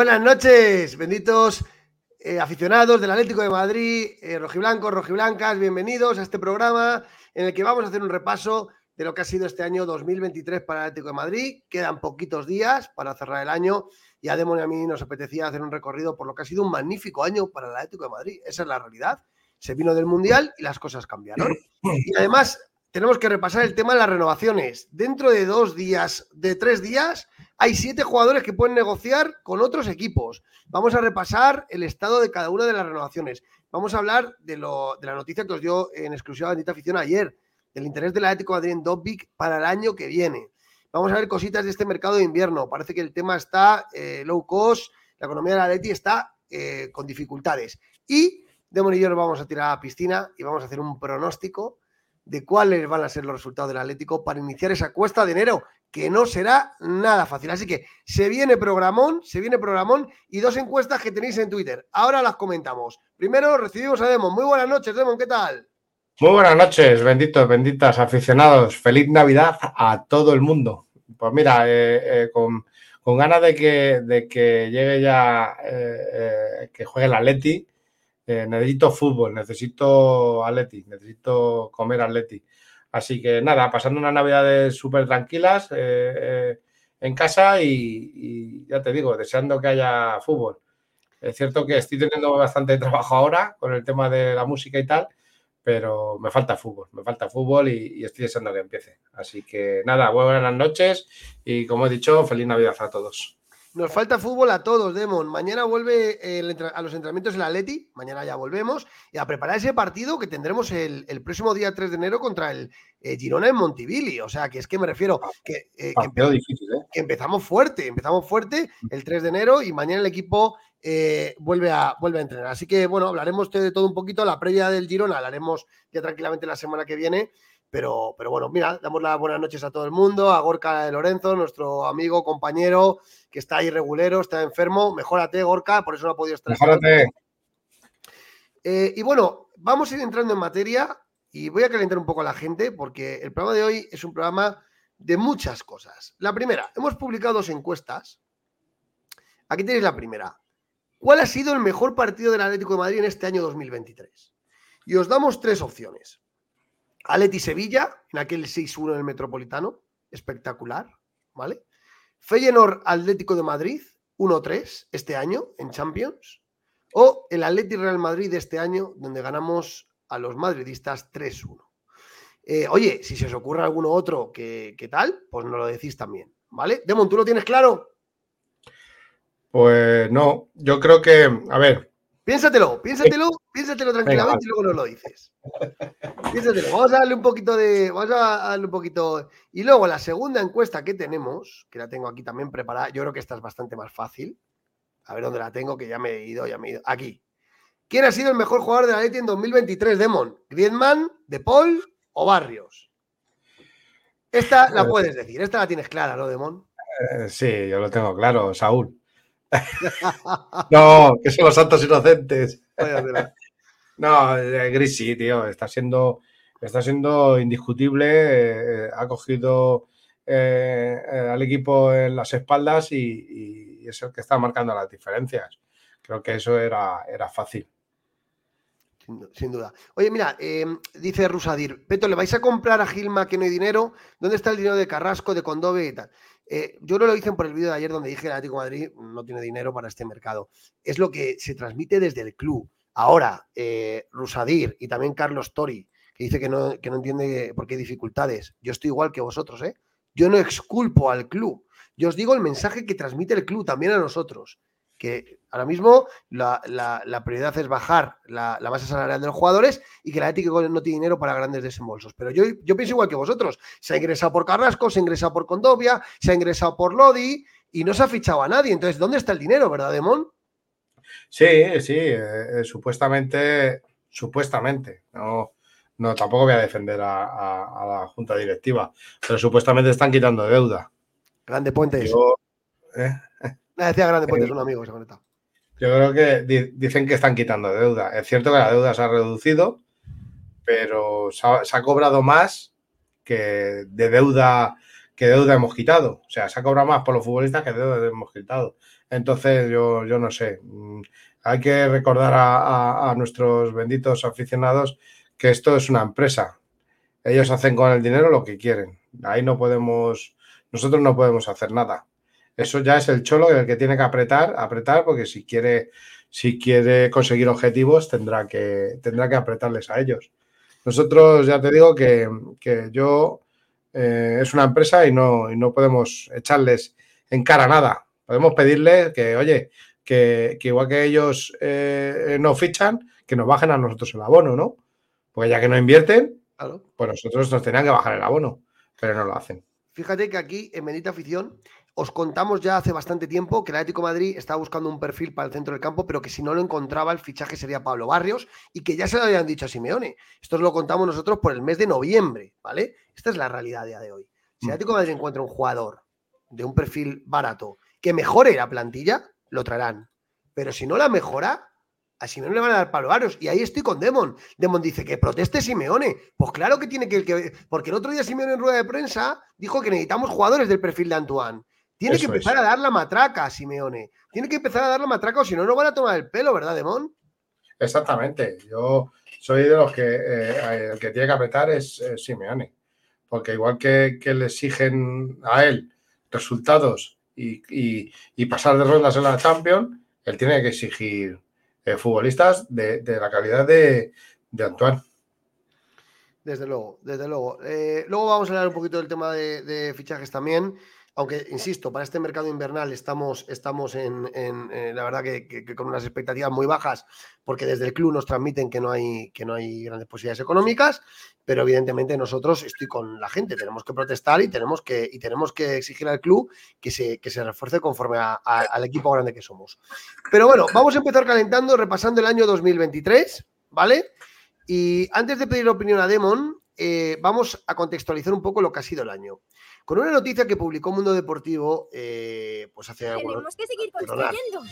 Buenas noches, benditos eh, aficionados del Atlético de Madrid, eh, rojiblancos, rojiblancas, bienvenidos a este programa en el que vamos a hacer un repaso de lo que ha sido este año 2023 para el Atlético de Madrid. Quedan poquitos días para cerrar el año y a Demon y a mí nos apetecía hacer un recorrido por lo que ha sido un magnífico año para el Atlético de Madrid. Esa es la realidad. Se vino del Mundial y las cosas cambiaron. Y además tenemos que repasar el tema de las renovaciones. Dentro de dos días, de tres días, hay siete jugadores que pueden negociar con otros equipos. Vamos a repasar el estado de cada una de las renovaciones. Vamos a hablar de, lo, de la noticia que os dio en exclusiva Bendita Afición ayer, del interés del Atlético en Dobbik para el año que viene. Vamos a ver cositas de este mercado de invierno. Parece que el tema está eh, low cost, la economía de la Atleti está eh, con dificultades. Y de yo nos vamos a tirar a la piscina y vamos a hacer un pronóstico de cuáles van a ser los resultados del Atlético para iniciar esa cuesta de enero, que no será nada fácil. Así que se viene programón, se viene programón y dos encuestas que tenéis en Twitter. Ahora las comentamos. Primero recibimos a Demon. Muy buenas noches, Demon, ¿qué tal? Muy buenas noches, benditos, benditas aficionados. Feliz Navidad a todo el mundo. Pues mira, eh, eh, con, ganas de que, de que llegue ya, eh, que juegue el Atleti eh, necesito fútbol, necesito atleti, necesito comer atleti. Así que nada, pasando unas navidades súper tranquilas eh, eh, en casa y, ya te digo, deseando que haya fútbol. Es cierto que estoy teniendo bastante trabajo ahora con el tema de la música y tal, pero me falta fútbol, me falta fútbol y, y estoy deseando que empiece. Así que nada, buenas noches y como he dicho, feliz Navidad a todos. Nos falta fútbol a todos, Demon. Mañana vuelve a los entrenamientos el Atleti, mañana ya volvemos, y a preparar ese partido que tendremos el, próximo día 3 de enero contra el eh, Girona en Montivilli. O sea, que es que me refiero que, eh, difícil, ¿eh? que, empezamos fuerte, empezamos fuerte el 3 de enero y mañana el equipo vuelve, a, vuelve a entrenar. Así que, bueno, hablaremos de todo un poquito. La previa del Girona la haremos ya tranquilamente la semana que viene. Pero, pero bueno, mira, damos las buenas noches a todo el mundo, a Gorka de Lorenzo, nuestro amigo, compañero, que está ahí regulero, está enfermo. Mejórate, Gorka, por eso no ha podido estar. Mejórate. Eh, y bueno, vamos a ir entrando en materia y voy a calentar un poco a la gente porque el programa de hoy es un programa de muchas cosas. La primera, hemos publicado dos encuestas. Aquí tenéis la primera. ¿Cuál ha sido el mejor partido del Atlético de Madrid en este año 2023? Y os damos tres opciones. Aleti Sevilla, en aquel 6-1 en el Metropolitano, espectacular, ¿vale? Feyenoord Atlético de Madrid, 1-3 este año en Champions, o el Atleti Real Madrid este año, donde ganamos a los madridistas 3-1. Eh, oye, si se os ocurre alguno otro que, tal, pues nos lo decís también, ¿vale? Demon, ¿tú lo tienes claro? Pues no, yo creo que, a ver, Piénsatelo, piénsatelo, piénsatelo tranquilamente y luego nos lo dices. Piénsatelo. Vamos a darle un poquito de. Vamos a darle un poquito. Y luego la segunda encuesta que tenemos, que la tengo aquí también preparada, yo creo que esta es bastante más fácil. A ver dónde la tengo, que ya me he ido, ya me he ido. Aquí. ¿Quién ha sido el mejor jugador de la Leti en 2023, Demon? ¿Griezmann, De Paul o Barrios? Esta la eh. puedes decir, esta la tienes clara, ¿no, Demon? Eh, sí, yo lo tengo claro, Saúl. no, que son los santos inocentes. no, eh, Gris sí, tío, está siendo, está siendo indiscutible. Eh, ha cogido eh, al equipo en las espaldas y, es el que está marcando las diferencias. Creo que eso era, era fácil. Sin, duda. Oye, mira, dice Rusadir, Peto, ¿le vais a comprar a Gilma que no hay dinero? ¿Dónde está el dinero de Carrasco, de Condove y tal? Eh, yo no lo hice por el vídeo de ayer donde dije que el Atlético Madrid no tiene dinero para este mercado. Es lo que se transmite desde el club. Ahora, eh, Rusadir y también Carlos Tori, que dice que no, que no entiende por qué hay dificultades. Yo estoy igual que vosotros, ¿eh? Yo no exculpo al club. Yo os digo el mensaje que transmite el club también a nosotros que ahora mismo la, prioridad es bajar la, masa salarial de los jugadores y que la ética no tiene dinero para grandes desembolsos. Pero yo, yo pienso igual que vosotros. Se ha ingresado por Carrasco, se ha ingresado por Condovia, se ha ingresado por Lodi y no se ha fichado a nadie. Entonces, ¿dónde está el dinero, verdad, Demón? Sí, sí, eh, eh, supuestamente, supuestamente. No, no, tampoco voy a defender a, la junta directiva, pero supuestamente están quitando deuda. Grande Puentes. Yo, ¿eh? Decía Grande Puente, es un amigo que se conecta. Yo creo que dicen que están quitando deuda. Es cierto que la deuda se ha reducido, pero se ha, cobrado más que de deuda que deuda hemos quitado. O sea, se ha cobrado más por los futbolistas que deuda hemos quitado. Entonces, yo, yo no sé. Mm, hay que recordar a, nuestros benditos aficionados que esto es una empresa. Ellos hacen con el dinero lo que quieren. Ahí no podemos, nosotros no podemos hacer nada. Eso ya es el cholo el que tiene que apretar, apretar, porque si quiere, si quiere conseguir objetivos, tendrá que, tendrá que apretarles a ellos. Nosotros ya te digo que, yo eh, es una empresa y no, y no podemos echarles en cara nada. Podemos pedirles que, oye, que, igual que ellos eh, no fichan, que nos bajen a nosotros el abono, ¿no? Porque ya que no invierten, pues nosotros nos tenían que bajar el abono, pero no lo hacen. Fíjate que aquí en Bendita Afición os contamos ya hace bastante tiempo que el Atlético Madrid estaba buscando un perfil para el centro del campo, pero que si no lo encontraba, el fichaje sería Pablo Barrios y que ya se lo habían dicho a Simeone. Esto os lo contamos nosotros por el mes de noviembre, ¿vale? Esta es la realidad a día de hoy. Si el mm. Atlético de Madrid encuentra un jugador de un perfil barato que mejore la plantilla, lo traerán. Pero si no la mejora, a Simeone le van a dar Pablo Barrios. Y ahí estoy con Demon. Demon dice que proteste Simeone. Pues claro que tiene que, Porque el otro día Simeone en rueda de prensa dijo que necesitamos jugadores del perfil de Antoine. Tiene que empezar a dar la matraca a Simeone. Tiene que empezar a dar la matraca o si no, no van a tomar el pelo, ¿verdad, Demon? Exactamente. Yo soy de los que eh, el que tiene que apretar es Simeone. Porque igual que, le exigen a él resultados y, pasar de rondas en la Champions, él tiene que exigir eh, futbolistas de, la calidad de, Antoine. Desde luego, desde luego. Eh, luego vamos a hablar un poquito del tema de fichajes también aunque insisto, para este mercado invernal estamos, estamos en, la verdad que, con unas expectativas muy bajas, porque desde el club nos transmiten que no hay, que no hay grandes posibilidades económicas, pero evidentemente nosotros estoy con la gente, tenemos que protestar y tenemos que, y tenemos que exigir al club que se, que se refuerce conforme al equipo grande que somos. Pero bueno, vamos a empezar calentando, repasando el año 2023, ¿vale? Y antes de pedir opinión a Demon, eh, vamos a contextualizar un poco lo que ha sido el año. Con una noticia que publicó Mundo Deportivo, eh, pues hace Tenemos que seguir construyendo.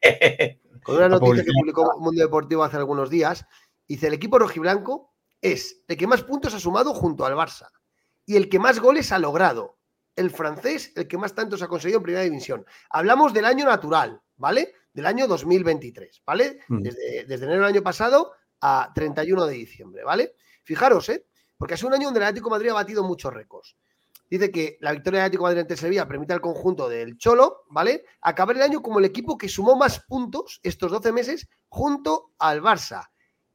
Con una noticia que publicó Mundo Deportivo hace algunos días, dice: el equipo rojiblanco es el que más puntos ha sumado junto al Barça y el que más goles ha logrado. El francés, el que más tantos ha conseguido en primera división. Hablamos del año natural, ¿vale? Del año 2023, ¿vale? Mm. Desde, desde enero del año pasado a 31 de diciembre, ¿vale? Fijaros, ¿eh? Porque ha sido un año donde el Atlético Madrid ha batido muchos récords dice que la victoria de Atlético Madrid ante Sevilla permite al conjunto del Cholo, ¿vale? Acabar el año como el equipo que sumó más puntos estos 12 meses junto al Barça.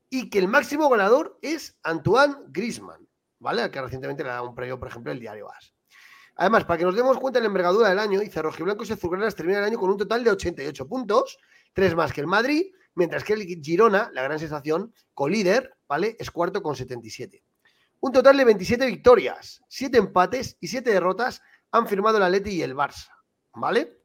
Y que el máximo ganador es Antoine Grisman, ¿vale? Al que recientemente le ha dado un premio, por ejemplo, el diario AS. Además, para que nos demos cuenta de la envergadura del año, dice Rojiblancos y Azulgranas termina el año con un total de 88 puntos, tres más que el Madrid, mientras que el Girona, la gran sensación, colíder, ¿vale? Es cuarto con 77. Un total de 27 victorias, 7 empates y 7 derrotas han firmado el Atleti y el Barça. ¿Vale?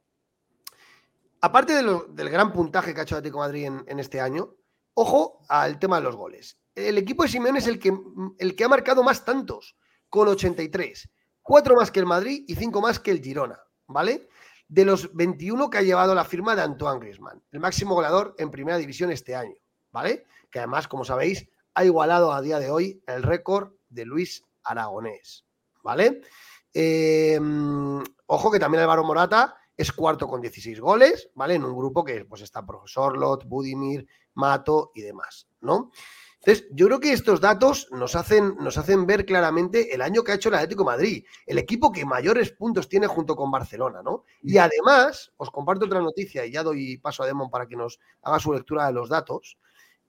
Aparte del gran puntaje que ha hecho el Atlético Madrid en, este año, ojo al tema de los goles. El equipo de Simeone es el que, el que ha marcado más tantos, con 83. 4 más que el Madrid y 5 más que el Girona. ¿Vale? De los 21 que ha llevado la firma de Antoine Griezmann, el máximo goleador en primera división este año. ¿Vale? Que además, como sabéis, ha igualado a día de hoy el récord de Luis Aragonés, ¿vale? Eh, ojo que también Álvaro Morata es cuarto con 16 goles, ¿vale? En un grupo que pues está Profesor Lot, Budimir, Mato y demás, ¿no? Entonces, yo creo que estos datos nos hacen, nos hacen ver claramente el año que ha hecho el Atlético Madrid, el equipo que mayores puntos tiene junto con Barcelona, ¿no? Y además, os comparto otra noticia y ya doy paso a Demon para que nos haga su lectura de los datos.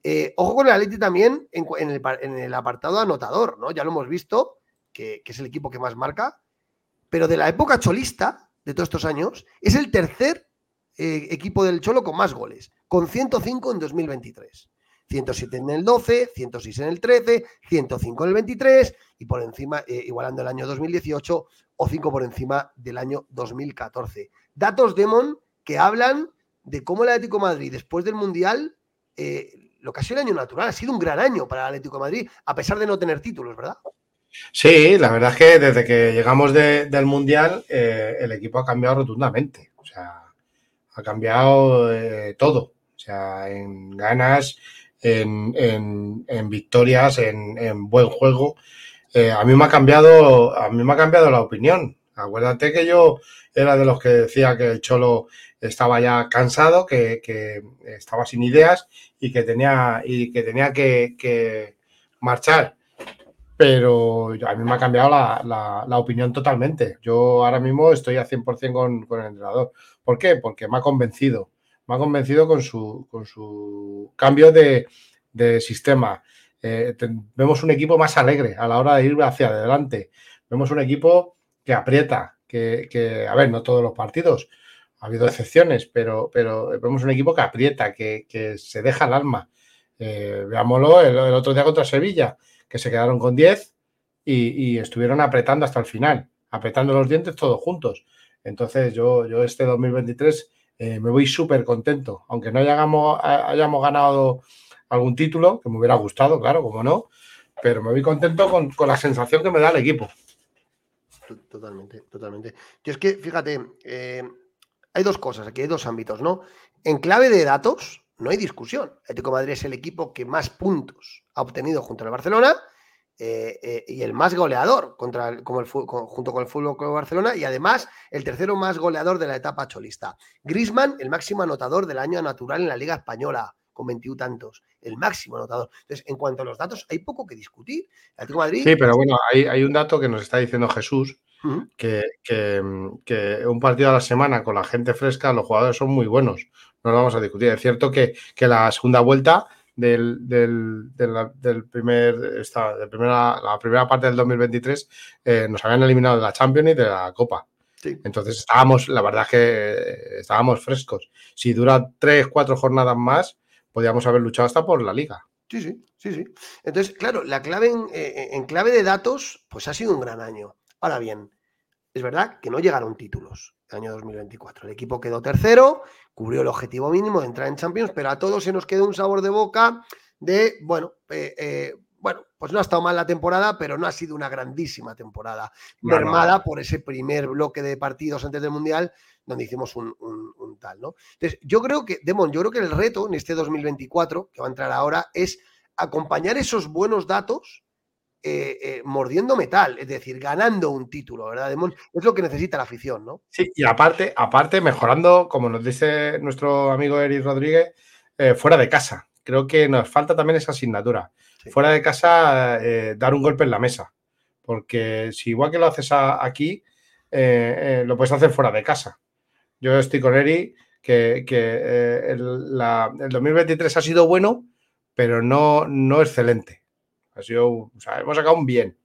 Eh, ojo con el Atleti también en, el, apartado anotador, ¿no? Ya lo hemos visto, que, es el equipo que más marca, pero de la época cholista, de todos estos años, es el tercer eh, equipo del Cholo con más goles, con 105 en 2023. 107 en el 12, 106 en el 13, 105 en el 23 y por encima, eh, igualando el año 2018 o 5 por encima del año 2014. Datos Demon que hablan de cómo el Atlético Madrid después del Mundial lo que ha sido el año natural. Ha sido un gran año para Atlético de Madrid, a pesar de no tener títulos, ¿verdad? Sí, la verdad es que desde que llegamos del Mundial, eh, el equipo ha cambiado rotundamente. O sea, ha cambiado eh, todo. O sea, en ganas, en, victorias, en, buen juego. Eh, a mí me ha cambiado, a mí me ha cambiado la opinión. Acuérdate que yo era de los que decía que el Cholo estaba ya cansado, que, estaba sin ideas y que tenía, y que, tenía que, marchar. Pero a mí me ha cambiado la, opinión totalmente. Yo ahora mismo estoy a 100% con, con el entrenador. ¿Por qué? Porque me ha convencido. Me ha convencido con su, cambio de, sistema. Eh, vemos un equipo más alegre a la hora de ir hacia adelante. Vemos un equipo que aprieta, que, a ver, no todos los partidos, ha habido excepciones, pero, pero vemos un equipo que aprieta, que, se deja el alma. Eh, veámoslo el, otro día contra Sevilla, que se quedaron con 10 y, estuvieron apretando hasta el final, apretando los dientes todos juntos. Entonces yo, yo este 2023 eh, me voy súper contento, aunque no hayamos, hayamos ganado algún título, que me hubiera gustado, claro, como no, pero me voy contento con, con la sensación que me da el equipo. Totalmente, totalmente. Yo es que, fíjate, eh, hay dos cosas, aquí hay dos ámbitos, ¿no? En clave de datos, no hay discusión. Atlético Madrid es el equipo que más puntos ha obtenido junto al Barcelona eh, eh, y el más goleador contra como el, junto con el Fútbol Club Barcelona y además el tercero más goleador de la etapa cholista. Grisman, el máximo anotador del año natural en la Liga Española con 21 tantos, el máximo anotador. Entonces, en cuanto a los datos, hay poco que discutir. Sí, pero bueno, hay, un dato que nos está diciendo Jesús, que, un partido a la semana con la gente fresca, los jugadores son muy buenos. No lo vamos a discutir. Es cierto que, la segunda vuelta del, del, primer, esta, de primera, la primera parte del 2023 eh, nos habían eliminado de la Champions y de la Copa. Entonces estábamos, la verdad es que estábamos frescos. Si dura tres, cuatro jornadas más, podíamos haber luchado hasta por la liga. Sí, sí, sí, sí. Entonces, claro, la clave eh, en, clave de datos, pues ha sido un gran año. Ahora bien, es verdad que no llegaron títulos el año 2024. El equipo quedó tercero, cubrió el objetivo mínimo de entrar en Champions, pero a todos se nos quedó un sabor de boca de, bueno, eh, eh, bueno, pues no ha estado mal la temporada, pero no ha sido una grandísima temporada, mermada por ese primer bloque de partidos antes del Mundial, donde hicimos un, tal, ¿no? Entonces, yo creo que, Demon, yo creo que el reto en este 2024, que va a entrar ahora, es acompañar esos buenos datos eh, eh, mordiendo metal, es decir, ganando un título, ¿verdad, Demon? Es lo que necesita la afición, ¿no? Sí, y aparte, aparte mejorando, como nos dice nuestro amigo Eric Rodríguez, eh, fuera de casa. Creo que nos falta también esa asignatura. Fuera de casa, dar un golpe en la mesa. Porque si igual que lo haces aquí, lo puedes hacer fuera de casa. Yo estoy con Eri que, eh, el, 2023 ha sido bueno, pero no, no excelente. Ha sido, o sea, hemos sacado un bien.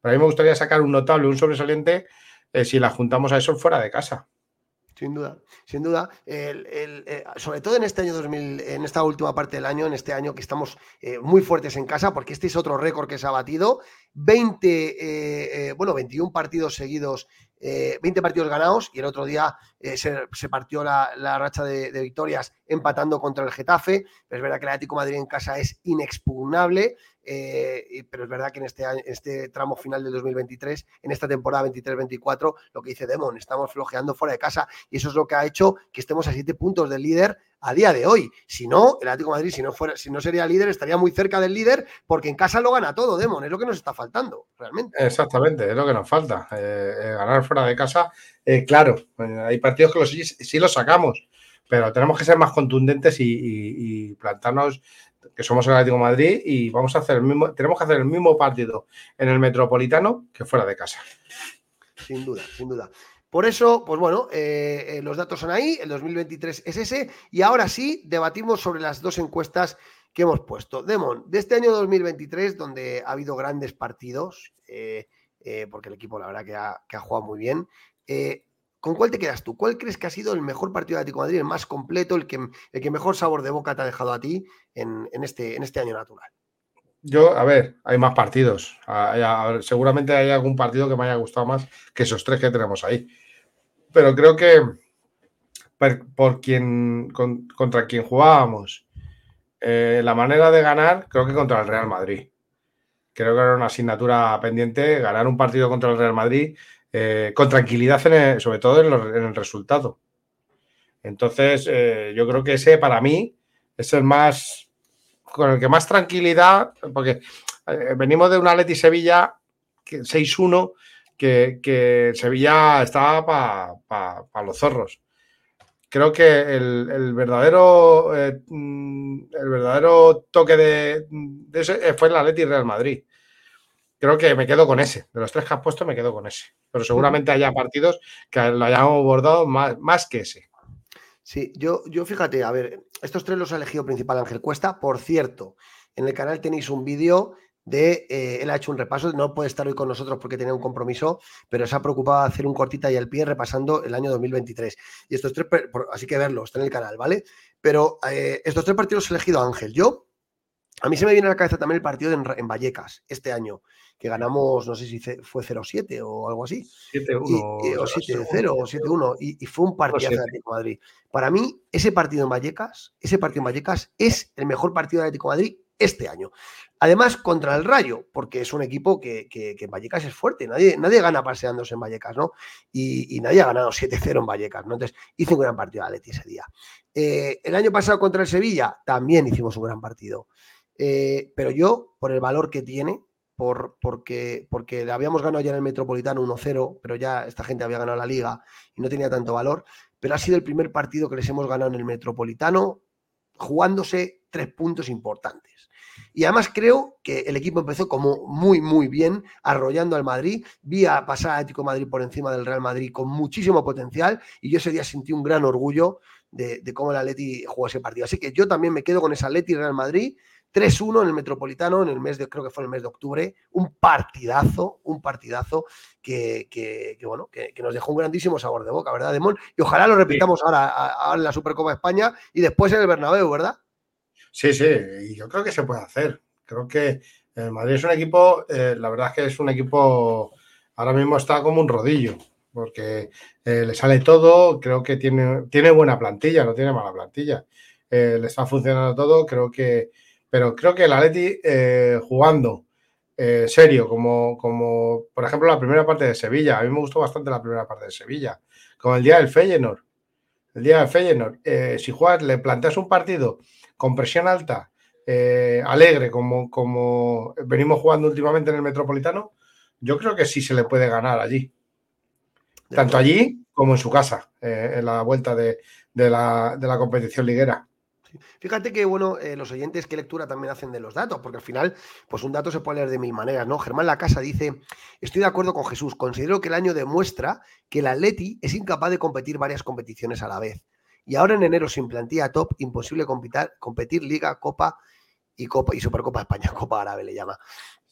Pero a mí me gustaría sacar un notable, un sobresaliente, eh, si la juntamos a eso fuera de casa. Sin duda, sin duda. Eh, sobre todo en este año 2000, en esta última parte del año, en este año que estamos muy fuertes en casa, porque este es otro récord que se ha batido. 20, bueno, 21 partidos seguidos 20 partidos ganados y el otro día eh, se, partió la, racha de, victorias empatando contra el Getafe. es verdad que el Atlético Madrid en casa es inexpugnable, eh, pero es verdad que en este, este tramo final del 2023, en esta temporada 23-24, lo que dice Demon, estamos flojeando fuera de casa y eso es lo que ha hecho que estemos a 7 puntos del líder a día de hoy. Si no, el Atlético Madrid, si no, fuera, si no sería líder, estaría muy cerca del líder porque en casa lo gana todo, Demon, es lo que nos está faltando, realmente. Exactamente, es lo que nos falta. Eh, ganar fuera de casa, claro, hay partidos que los, sí, los sacamos, pero tenemos que ser más contundentes y, plantarnos que somos el Atlético Madrid y vamos a hacer el mismo, tenemos que hacer el mismo partido en el Metropolitano que fuera de casa. Sin duda, sin duda. Por eso, pues bueno, eh, eh, los datos son ahí, el 2023 es ese, y ahora sí debatimos sobre las dos encuestas que hemos puesto. Demon, de este año 2023, donde ha habido grandes partidos, eh, porque el equipo la verdad que ha, que ha jugado muy bien, ¿Con cuál te quedas tú? ¿Cuál crees que ha sido el mejor partido de Atlético Madrid, el más completo, el que, el que mejor sabor de boca te ha dejado a ti en, este, en este año natural? Yo, a ver, hay más partidos. seguramente hay algún partido que me haya gustado más que esos tres que tenemos ahí. Pero creo que por, contra quien jugábamos, eh, la manera de ganar, creo que contra el Real Madrid. Creo que era una asignatura pendiente ganar un partido contra el Real Madrid eh, con tranquilidad, sobre todo en, el resultado. Entonces, eh, yo creo que ese para mí es el más, con el que más tranquilidad, porque eh, venimos de un Atleti Sevilla 6-1, que, Sevilla estaba para los zorros. Creo que el, verdadero eh, mm, el verdadero toque de, ese fue el Atleti Real Madrid. Creo que me quedo con ese. De los tres que has puesto, me quedo con ese. Pero seguramente haya partidos que lo hayamos abordado más, más que ese. Sí, yo, yo fíjate, a ver, estos tres los ha elegido principal Ángel Cuesta. Por cierto, en el canal tenéis un vídeo de, eh, él ha hecho un repaso, no puede estar hoy con nosotros porque tenía un compromiso, pero se ha preocupado de hacer un cortita y al pie repasando el año 2023. Y estos tres, así que verlo, está en el canal, ¿vale? Pero eh, estos tres partidos he elegido Ángel. Yo, a mí se me viene a la cabeza también el partido en, Vallecas, este año, que ganamos, no sé si fue 0-7 o algo así. 7-1. O 7-0 o 7-1. Y, y, fue un partido de Atlético Madrid. Para mí, ese partido en Vallecas, ese partido en Vallecas es el mejor partido de Atlético Madrid este año. Además, contra el Rayo, porque es un equipo que, en Vallecas es fuerte. Nadie, nadie gana paseándose en Vallecas, ¿no? Y, nadie ha ganado 7-0 en Vallecas, ¿no? Entonces, hice un gran partido a Leti ese día. Eh, el año pasado contra el Sevilla también hicimos un gran partido. Eh, pero yo, por el valor que tiene, por, porque, porque habíamos ganado ya en el Metropolitano 1-0, pero ya esta gente había ganado la liga y no tenía tanto valor. Pero ha sido el primer partido que les hemos ganado en el Metropolitano jugándose tres puntos importantes. Y además creo que el equipo empezó como muy, muy bien, arrollando al Madrid. Vi a pasar a Atlético Madrid por encima del Real Madrid con muchísimo potencial y yo ese día sentí un gran orgullo de, cómo el Atleti jugó ese partido. Así que yo también me quedo con ese Atleti Real Madrid. 3-1 en el Metropolitano en el mes de, creo que fue el mes de octubre, un partidazo, un partidazo que, bueno, que, nos dejó un grandísimo sabor de boca, ¿verdad, Demón? Y ojalá lo repitamos ahora, ahora en la Supercopa de España y después en el Bernabéu, ¿verdad? Sí, sí, y yo creo que se puede hacer. Creo que el Madrid es un equipo, eh, la verdad es que es un equipo, ahora mismo está como un rodillo, porque eh, le sale todo, creo que tiene, tiene buena plantilla, no tiene mala plantilla. Eh, le está funcionando todo, creo que, pero creo que el Atleti jugando serio, como, como por ejemplo la primera parte de Sevilla, a mí me gustó bastante la primera parte de Sevilla, como el día del Feyenoord, el día del Feyenoord, si juegas, le planteas un partido con presión alta, eh, alegre, como, como venimos jugando últimamente en el Metropolitano, yo creo que sí se le puede ganar allí. Tanto allí como en su casa, eh, en la vuelta de, la, competición liguera. Fíjate que, bueno, eh, los oyentes, qué lectura también hacen de los datos, porque al final, pues un dato se puede leer de mil maneras, ¿no? Germán La Casa dice: Estoy de acuerdo con Jesús, considero que el año demuestra que el Atleti es incapaz de competir varias competiciones a la vez. Y ahora en enero sin plantilla top, imposible competir, competir Liga, Copa y Copa y Supercopa España, Copa Árabe le llama.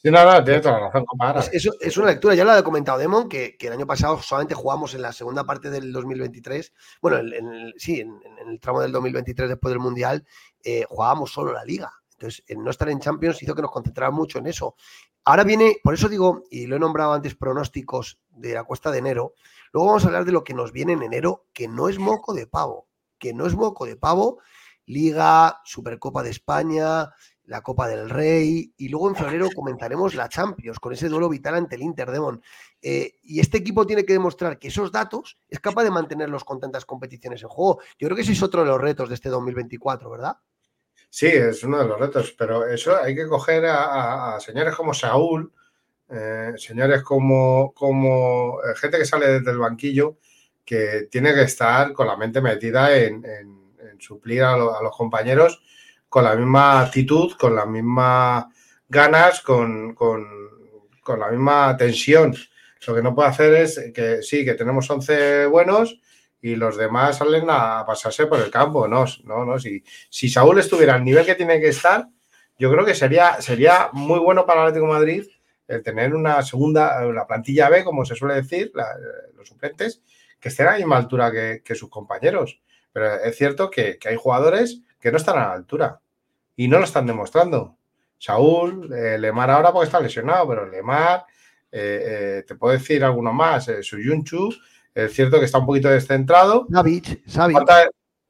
Sí, nada, tiene toda la razón, Árabe. Es, una lectura, ya lo ha comentado Demon, que, el año pasado solamente jugamos en la segunda parte del 2023, bueno, en, sí, en, el tramo del 2023 después del Mundial, eh, jugábamos solo la Liga. Entonces, no estar en Champions hizo que nos concentrara mucho en eso. Ahora viene, por eso digo, y lo he nombrado antes, pronósticos de la cuesta de enero. Luego vamos a hablar de lo que nos viene en enero, que no es moco de pavo que no es moco de pavo, Liga, Supercopa de España, la Copa del Rey y luego en febrero comentaremos la Champions con ese duelo vital ante el Inter Demon. Eh, y este equipo tiene que demostrar que esos datos es capaz de mantenerlos con tantas competiciones en juego. Yo creo que ese es otro de los retos de este 2024, ¿verdad? Sí, es uno de los retos, pero eso hay que coger a, señores como Saúl, eh, señores como, como eh, gente que sale desde el banquillo que tiene que estar con la mente metida en, suplir a, los compañeros con la misma actitud, con las mismas ganas, con, la misma tensión. Lo que no puede hacer es que sí, que tenemos 11 buenos y los demás salen a pasarse por el campo. No, no, no. Si, si Saúl estuviera al nivel que tiene que estar, yo creo que sería, sería muy bueno para Atlético de Madrid el tener una segunda, la plantilla B, como se suele decir, los suplentes, que estén a la misma altura que, sus compañeros. Pero es cierto que, hay jugadores que no están a la altura y no lo están demostrando. Saúl, eh, Lemar ahora porque está lesionado, pero Lemar, eh, eh, te puedo decir alguno más, Suyunchu, es cierto que está un poquito descentrado. Savic,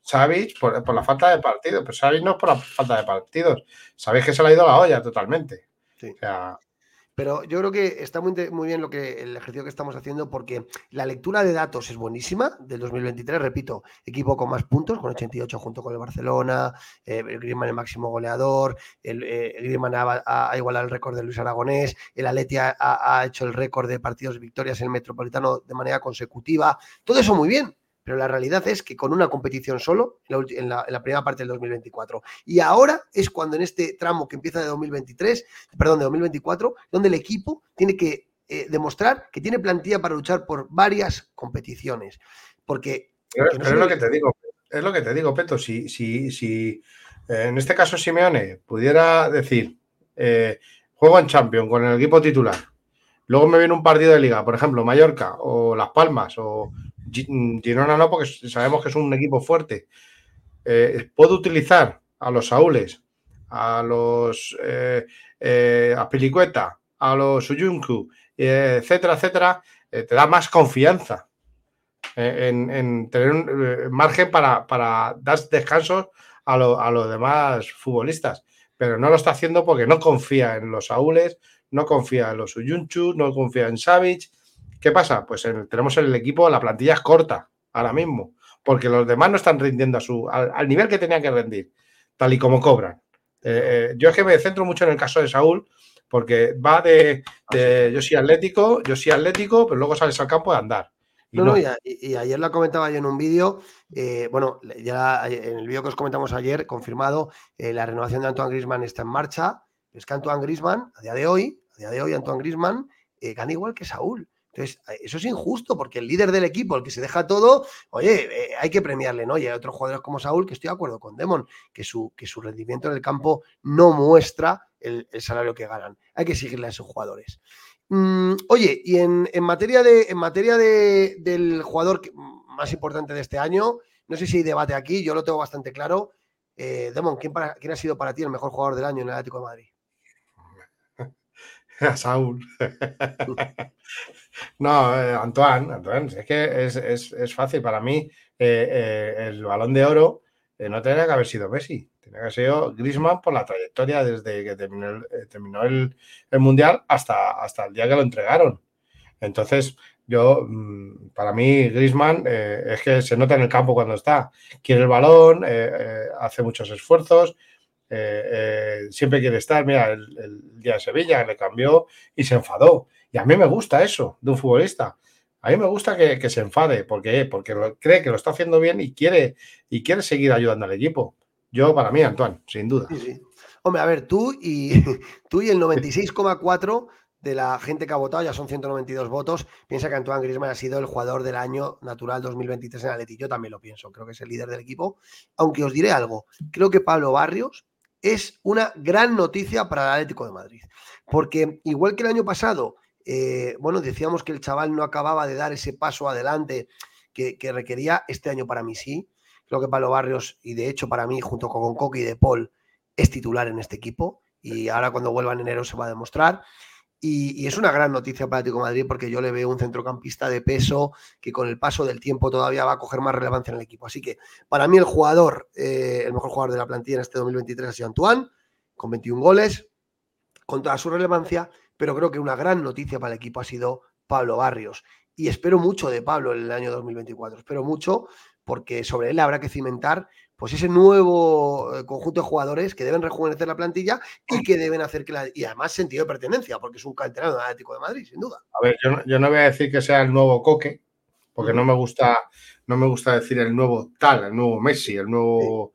Savic. por, la falta de partidos, pero Savic no es por la falta de partidos. Sabéis que se le ha ido la olla totalmente. Pero yo creo que está muy, muy, bien lo que el ejercicio que estamos haciendo porque la lectura de datos es buenísima del 2023, repito, equipo con más puntos, con 88 junto con el Barcelona, eh, el Griezmann el máximo goleador, el, eh, Griezmann ha, igualado el récord de Luis Aragonés, el Atleti ha, ha hecho el récord de partidos victorias en el Metropolitano de manera consecutiva, todo eso muy bien, pero la realidad es que con una competición solo en la, primera parte del 2024. Y ahora es cuando en este tramo que empieza de 2023, perdón, de 2024, donde el equipo tiene que eh, demostrar que tiene plantilla para luchar por varias competiciones. Porque... es lo que te digo, es lo que te digo, Peto, si, si, si eh, en este caso Simeone pudiera decir, eh, juego en Champions con el equipo titular, luego me viene un partido de liga, por ejemplo, Mallorca o Las Palmas o Girona no, porque sabemos que es un equipo fuerte. Eh, puedo utilizar a los Saúles, a los eh, eh, a Pilicueta, a los Uyunku, etcétera, etcétera, te da más confianza en, tener un margen para, dar descansos a, los demás futbolistas. Pero no lo está haciendo porque no confía en los Saúles, no confía en los Uyunchu, no confía en Savic ¿Qué pasa? Pues tenemos en el equipo, la plantilla es corta ahora mismo, porque los demás no están rindiendo a su, al, nivel que tenían que rendir, tal y como cobran. Eh, eh, yo es que me centro mucho en el caso de Saúl, porque va de, yo soy atlético, yo soy atlético, pero luego sales al campo de andar. No, y, ayer lo comentaba yo en un vídeo, eh, bueno, ya en el vídeo que os comentamos ayer, confirmado, la renovación de Antoine Grisman está en marcha, es que Antoine Grisman, a día de hoy, a día de hoy, Antoine Grisman gana igual que Saúl. Entonces, eso es injusto porque el líder del equipo, el que se deja todo, oye, eh, hay que premiarle, ¿no? Y hay otros jugadores como Saúl, que estoy de acuerdo con Demon, que su, que su rendimiento en el campo no muestra el, salario que ganan. Hay que seguirle a esos jugadores. Mm, oye, y en, materia, de, en materia de, del jugador más importante de este año, no sé si hay debate aquí, yo lo tengo bastante claro. Eh, Demon, ¿quién, ¿quién ha sido para ti el mejor jugador del año en el Atlético de Madrid? A Saúl. No, eh, Antoine, Antoine, es que es, fácil. Para mí, eh, eh, el balón de oro no tenía que haber sido Messi, tenía que haber sido Grisman por la trayectoria desde que terminó, el, Mundial hasta, hasta el día que lo entregaron. Entonces, yo, mm, para mí, Grisman es que se nota en el campo cuando está. Quiere el balón, hace muchos esfuerzos, siempre quiere estar. Mira, el, día de Sevilla le cambió y se enfadó. Y a mí me gusta eso de un futbolista. A mí me gusta que, se enfade. ¿Por qué? Porque cree que lo está haciendo bien y quiere, y quiere seguir ayudando al equipo. Yo, para mí, Antoine, sin duda. Hombre, a ver, tú y, tú y el 96,4 de la gente que ha votado, ya son 192 votos, piensa que Antoine Griezmann ha sido el jugador del año natural 2023 en Atleti. Yo también lo pienso, creo que es el líder del equipo. Aunque os diré algo, creo que Pablo Barrios es una gran noticia para el Atlético de Madrid. Porque igual que el año pasado eh, bueno, decíamos que el chaval no acababa de dar ese paso adelante que, requería este año para mí sí. Creo que Pablo Barrios, y de hecho para mí, junto con Coqui y De Paul, es titular en este equipo. Y ahora cuando vuelva en enero se va a demostrar. Y, es una gran noticia para Atlético Madrid porque yo le veo un centrocampista de peso que con el paso del tiempo todavía va a coger más relevancia en el equipo. Así que para mí el jugador, eh, el mejor jugador de la plantilla en este 2023 ha sido Antoine, con 21 goles, con toda su relevancia pero creo que una gran noticia para el equipo ha sido Pablo Barrios. Y espero mucho de Pablo en el año 2024, espero mucho porque sobre él habrá que cimentar pues ese nuevo eh, conjunto de jugadores que deben rejuvenecer la plantilla y que deben hacer que la... Y además sentido de pertenencia, porque es un canterano Atlético de Madrid, sin duda. A ver, yo no, voy a decir que sea el nuevo Coque, porque no me gusta, no me gusta decir el nuevo tal, el nuevo Messi, el nuevo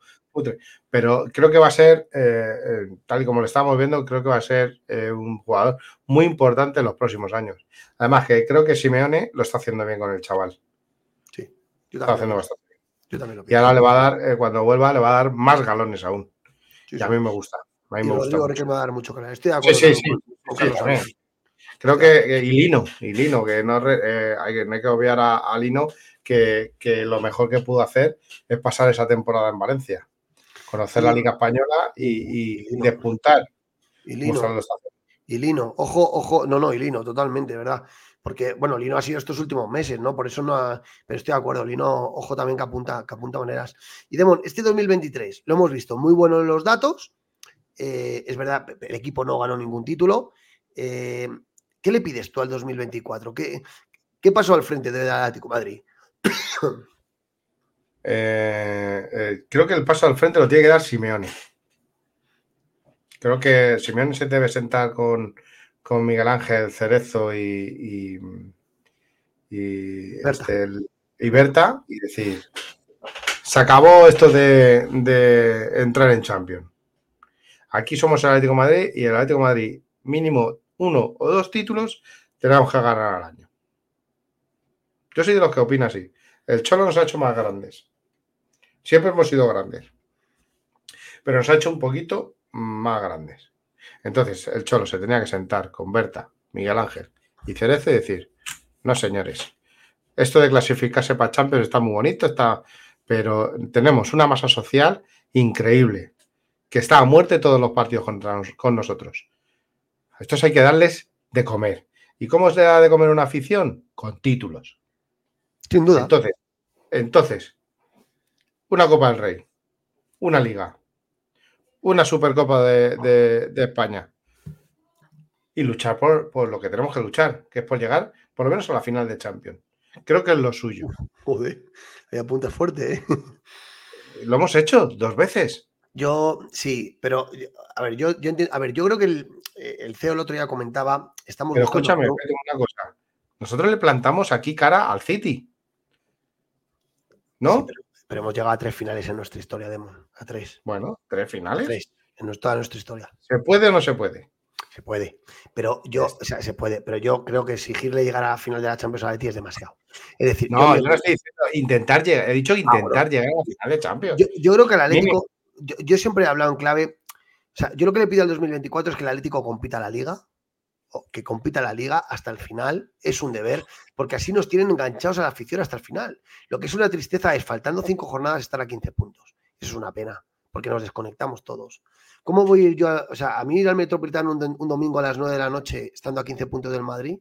pero creo que va a ser, eh, eh, tal y como lo estamos viendo, creo que va a ser eh, un jugador muy importante en los próximos años. Además, que creo que Simeone lo está haciendo bien con el chaval. Sí, yo está haciendo bastante bien. Yo también lo y ahora le va a dar, cuando vuelva, le va a dar más galones aún. y a mí me gusta. A mí me gusta. que me va a dar mucho Estoy de acuerdo sí, sí, sí, Creo que, y Lino, y Lino, que no, hay, que obviar a, Lino, que, que, lo mejor que pudo hacer es pasar esa temporada en Valencia conocer la Liga Española y, despuntar. Y Lino, y Lino, ojo, ojo, no, no, y Lino, totalmente, ¿verdad? Porque, bueno, Lino ha sido estos últimos meses, ¿no? Por eso no ha... Pero estoy de acuerdo, Lino, ojo también que apunta, que apunta maneras. Y Demon, este 2023 lo hemos visto muy bueno en los datos. Eh, es verdad, el equipo no ganó ningún título, Eh, ¿Qué le pides tú al 2024? ¿Qué, qué pasó al frente del Atlético Madrid? Eh, creo que el paso al frente lo tiene que dar Simeone. Creo que Simeone se debe sentar con, con Miguel Ángel Cerezo y, y, y, este, y Berta y decir, se acabó esto de, de, entrar en Champions. Aquí somos el Atlético Madrid y el Atlético Madrid mínimo uno o dos títulos tenemos que ganar al año. Yo soy de los que opina así. El Cholo nos ha hecho más grandes. Siempre hemos sido grandes. Pero nos ha hecho un poquito más grandes. Entonces, el Cholo se tenía que sentar con Berta, Miguel Ángel y Cerezo y decir, no señores, esto de clasificarse para Champions está muy bonito, está, pero tenemos una masa social increíble, que está a muerte todos los partidos contra, con nosotros. A estos hay que darles de comer. ¿Y cómo se da de comer una afición? Con títulos. Sin duda. Entonces, entonces, una Copa del Rey, una Liga, una Supercopa de, de, de España y luchar por, por, lo que tenemos que luchar, que es por llegar por lo menos a la final de Champions. Creo que es lo suyo. Joder, ahí apunta fuerte, ¿eh? Lo hemos hecho dos veces. Yo sí, pero a ver, yo, yo entiendo, a ver, yo creo que el, el CEO el otro día comentaba, estamos Pero escúchame, ¿no? una cosa. Nosotros le plantamos aquí cara al City. ¿No? Sí, pero, pero, hemos llegado a tres finales en nuestra historia, Demon. A tres. Bueno, tres finales. A tres, en toda nuestra historia. ¿Se puede o no se puede? Se puede. Pero yo, o sea, se puede, pero yo creo que exigirle llegar a la final de la Champions a Leti es demasiado. Es decir, no, yo, yo no estoy diciendo intentar llegar, he dicho intentar ah, bueno. llegar a la final de Champions. Yo, yo creo que el Atlético, yo, yo, siempre he hablado en clave, o sea, yo lo que le pido al 2024 es que el Atlético compita la liga, que compita la liga hasta el final, es un deber, porque así nos tienen enganchados a la afición hasta el final. Lo que es una tristeza es, faltando cinco jornadas, estar a 15 puntos. Eso es una pena, porque nos desconectamos todos. ¿Cómo voy a ir yo? A, o sea, a mí ir al Metropolitano un, domingo a las 9 de la noche estando a 15 puntos del Madrid,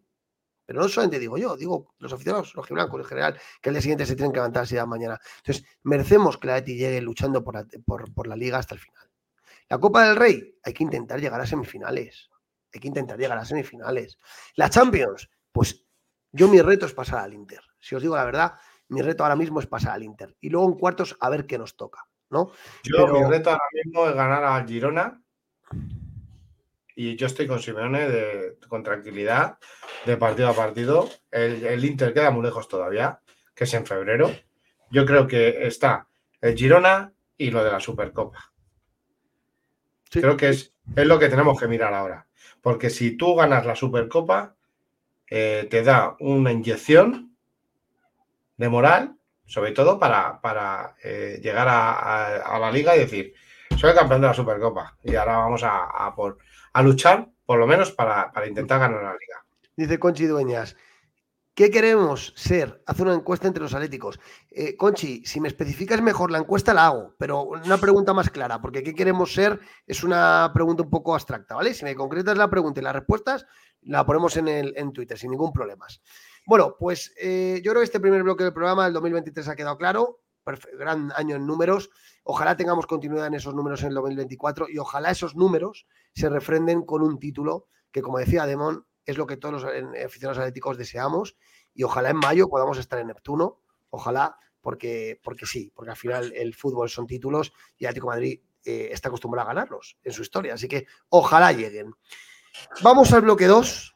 pero no solamente digo yo, digo los aficionados, los blancos en general, que al día siguiente se tienen que levantarse ya mañana. Entonces, merecemos que la ETI llegue luchando por la, por, por la liga hasta el final. La Copa del Rey, hay que intentar llegar a semifinales. Hay que intentar llegar a semifinales. La Champions, pues yo mi reto es pasar al Inter. Si os digo la verdad, mi reto ahora mismo es pasar al Inter. Y luego en cuartos a ver qué nos toca. ¿no? Yo Pero... mi reto ahora mismo es ganar a Girona y yo estoy con Simeone de, con tranquilidad de partido a partido. El, el, Inter queda muy lejos todavía, que es en febrero. Yo creo que está el Girona y lo de la Supercopa. Sí. Creo que es, es lo que tenemos que mirar ahora. Porque si tú ganas la Supercopa, eh, te da una inyección de moral sobre todo para, para eh, llegar a, la liga y decir, soy el campeón de la Supercopa y ahora vamos a, a luchar, por lo menos, para, para, intentar ganar la liga. Dice Conchi Dueñas, ¿qué queremos ser? Haz una encuesta entre los atléticos. Eh, Conchi, si me especificas mejor la encuesta, la hago, pero una pregunta más clara, porque ¿qué queremos ser? Es una pregunta un poco abstracta, ¿vale? Si me concretas la pregunta y las respuestas, la ponemos en, el, en Twitter, sin ningún problema. Bueno, pues eh, yo creo que este primer bloque del programa del 2023 ha quedado claro. Gran año en números. Ojalá tengamos continuidad en esos números en el 2024 y ojalá esos números se refrenden con un título que, como decía Demón, es lo que todos los aficionados atléticos deseamos. Y ojalá en mayo podamos estar en Neptuno. Ojalá, porque, porque sí, porque al final el fútbol son títulos y Atlético Madrid eh, está acostumbrado a ganarlos en su historia. Así que ojalá lleguen. Vamos al bloque 2.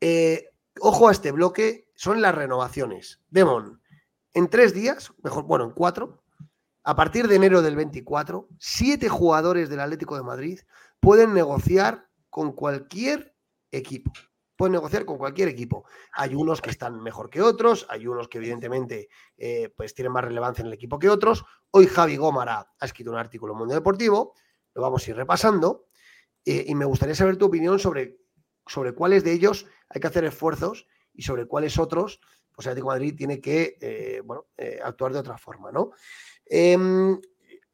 Eh, ojo a este bloque, son las renovaciones. Demon, en tres días, mejor, bueno, en cuatro, a partir de enero del 24, siete jugadores del Atlético de Madrid pueden negociar con cualquier equipo. Pueden negociar con cualquier equipo. Hay unos que están mejor que otros, hay unos que evidentemente eh, pues tienen más relevancia en el equipo que otros. Hoy Javi Gómara ha escrito un artículo en Mundo Deportivo, lo vamos a ir repasando, eh, y me gustaría saber tu opinión sobre sobre cuáles de ellos hay que hacer esfuerzos y sobre cuáles otros, pues Atlético Madrid tiene que eh, bueno, actuar de otra forma, ¿no? Eh,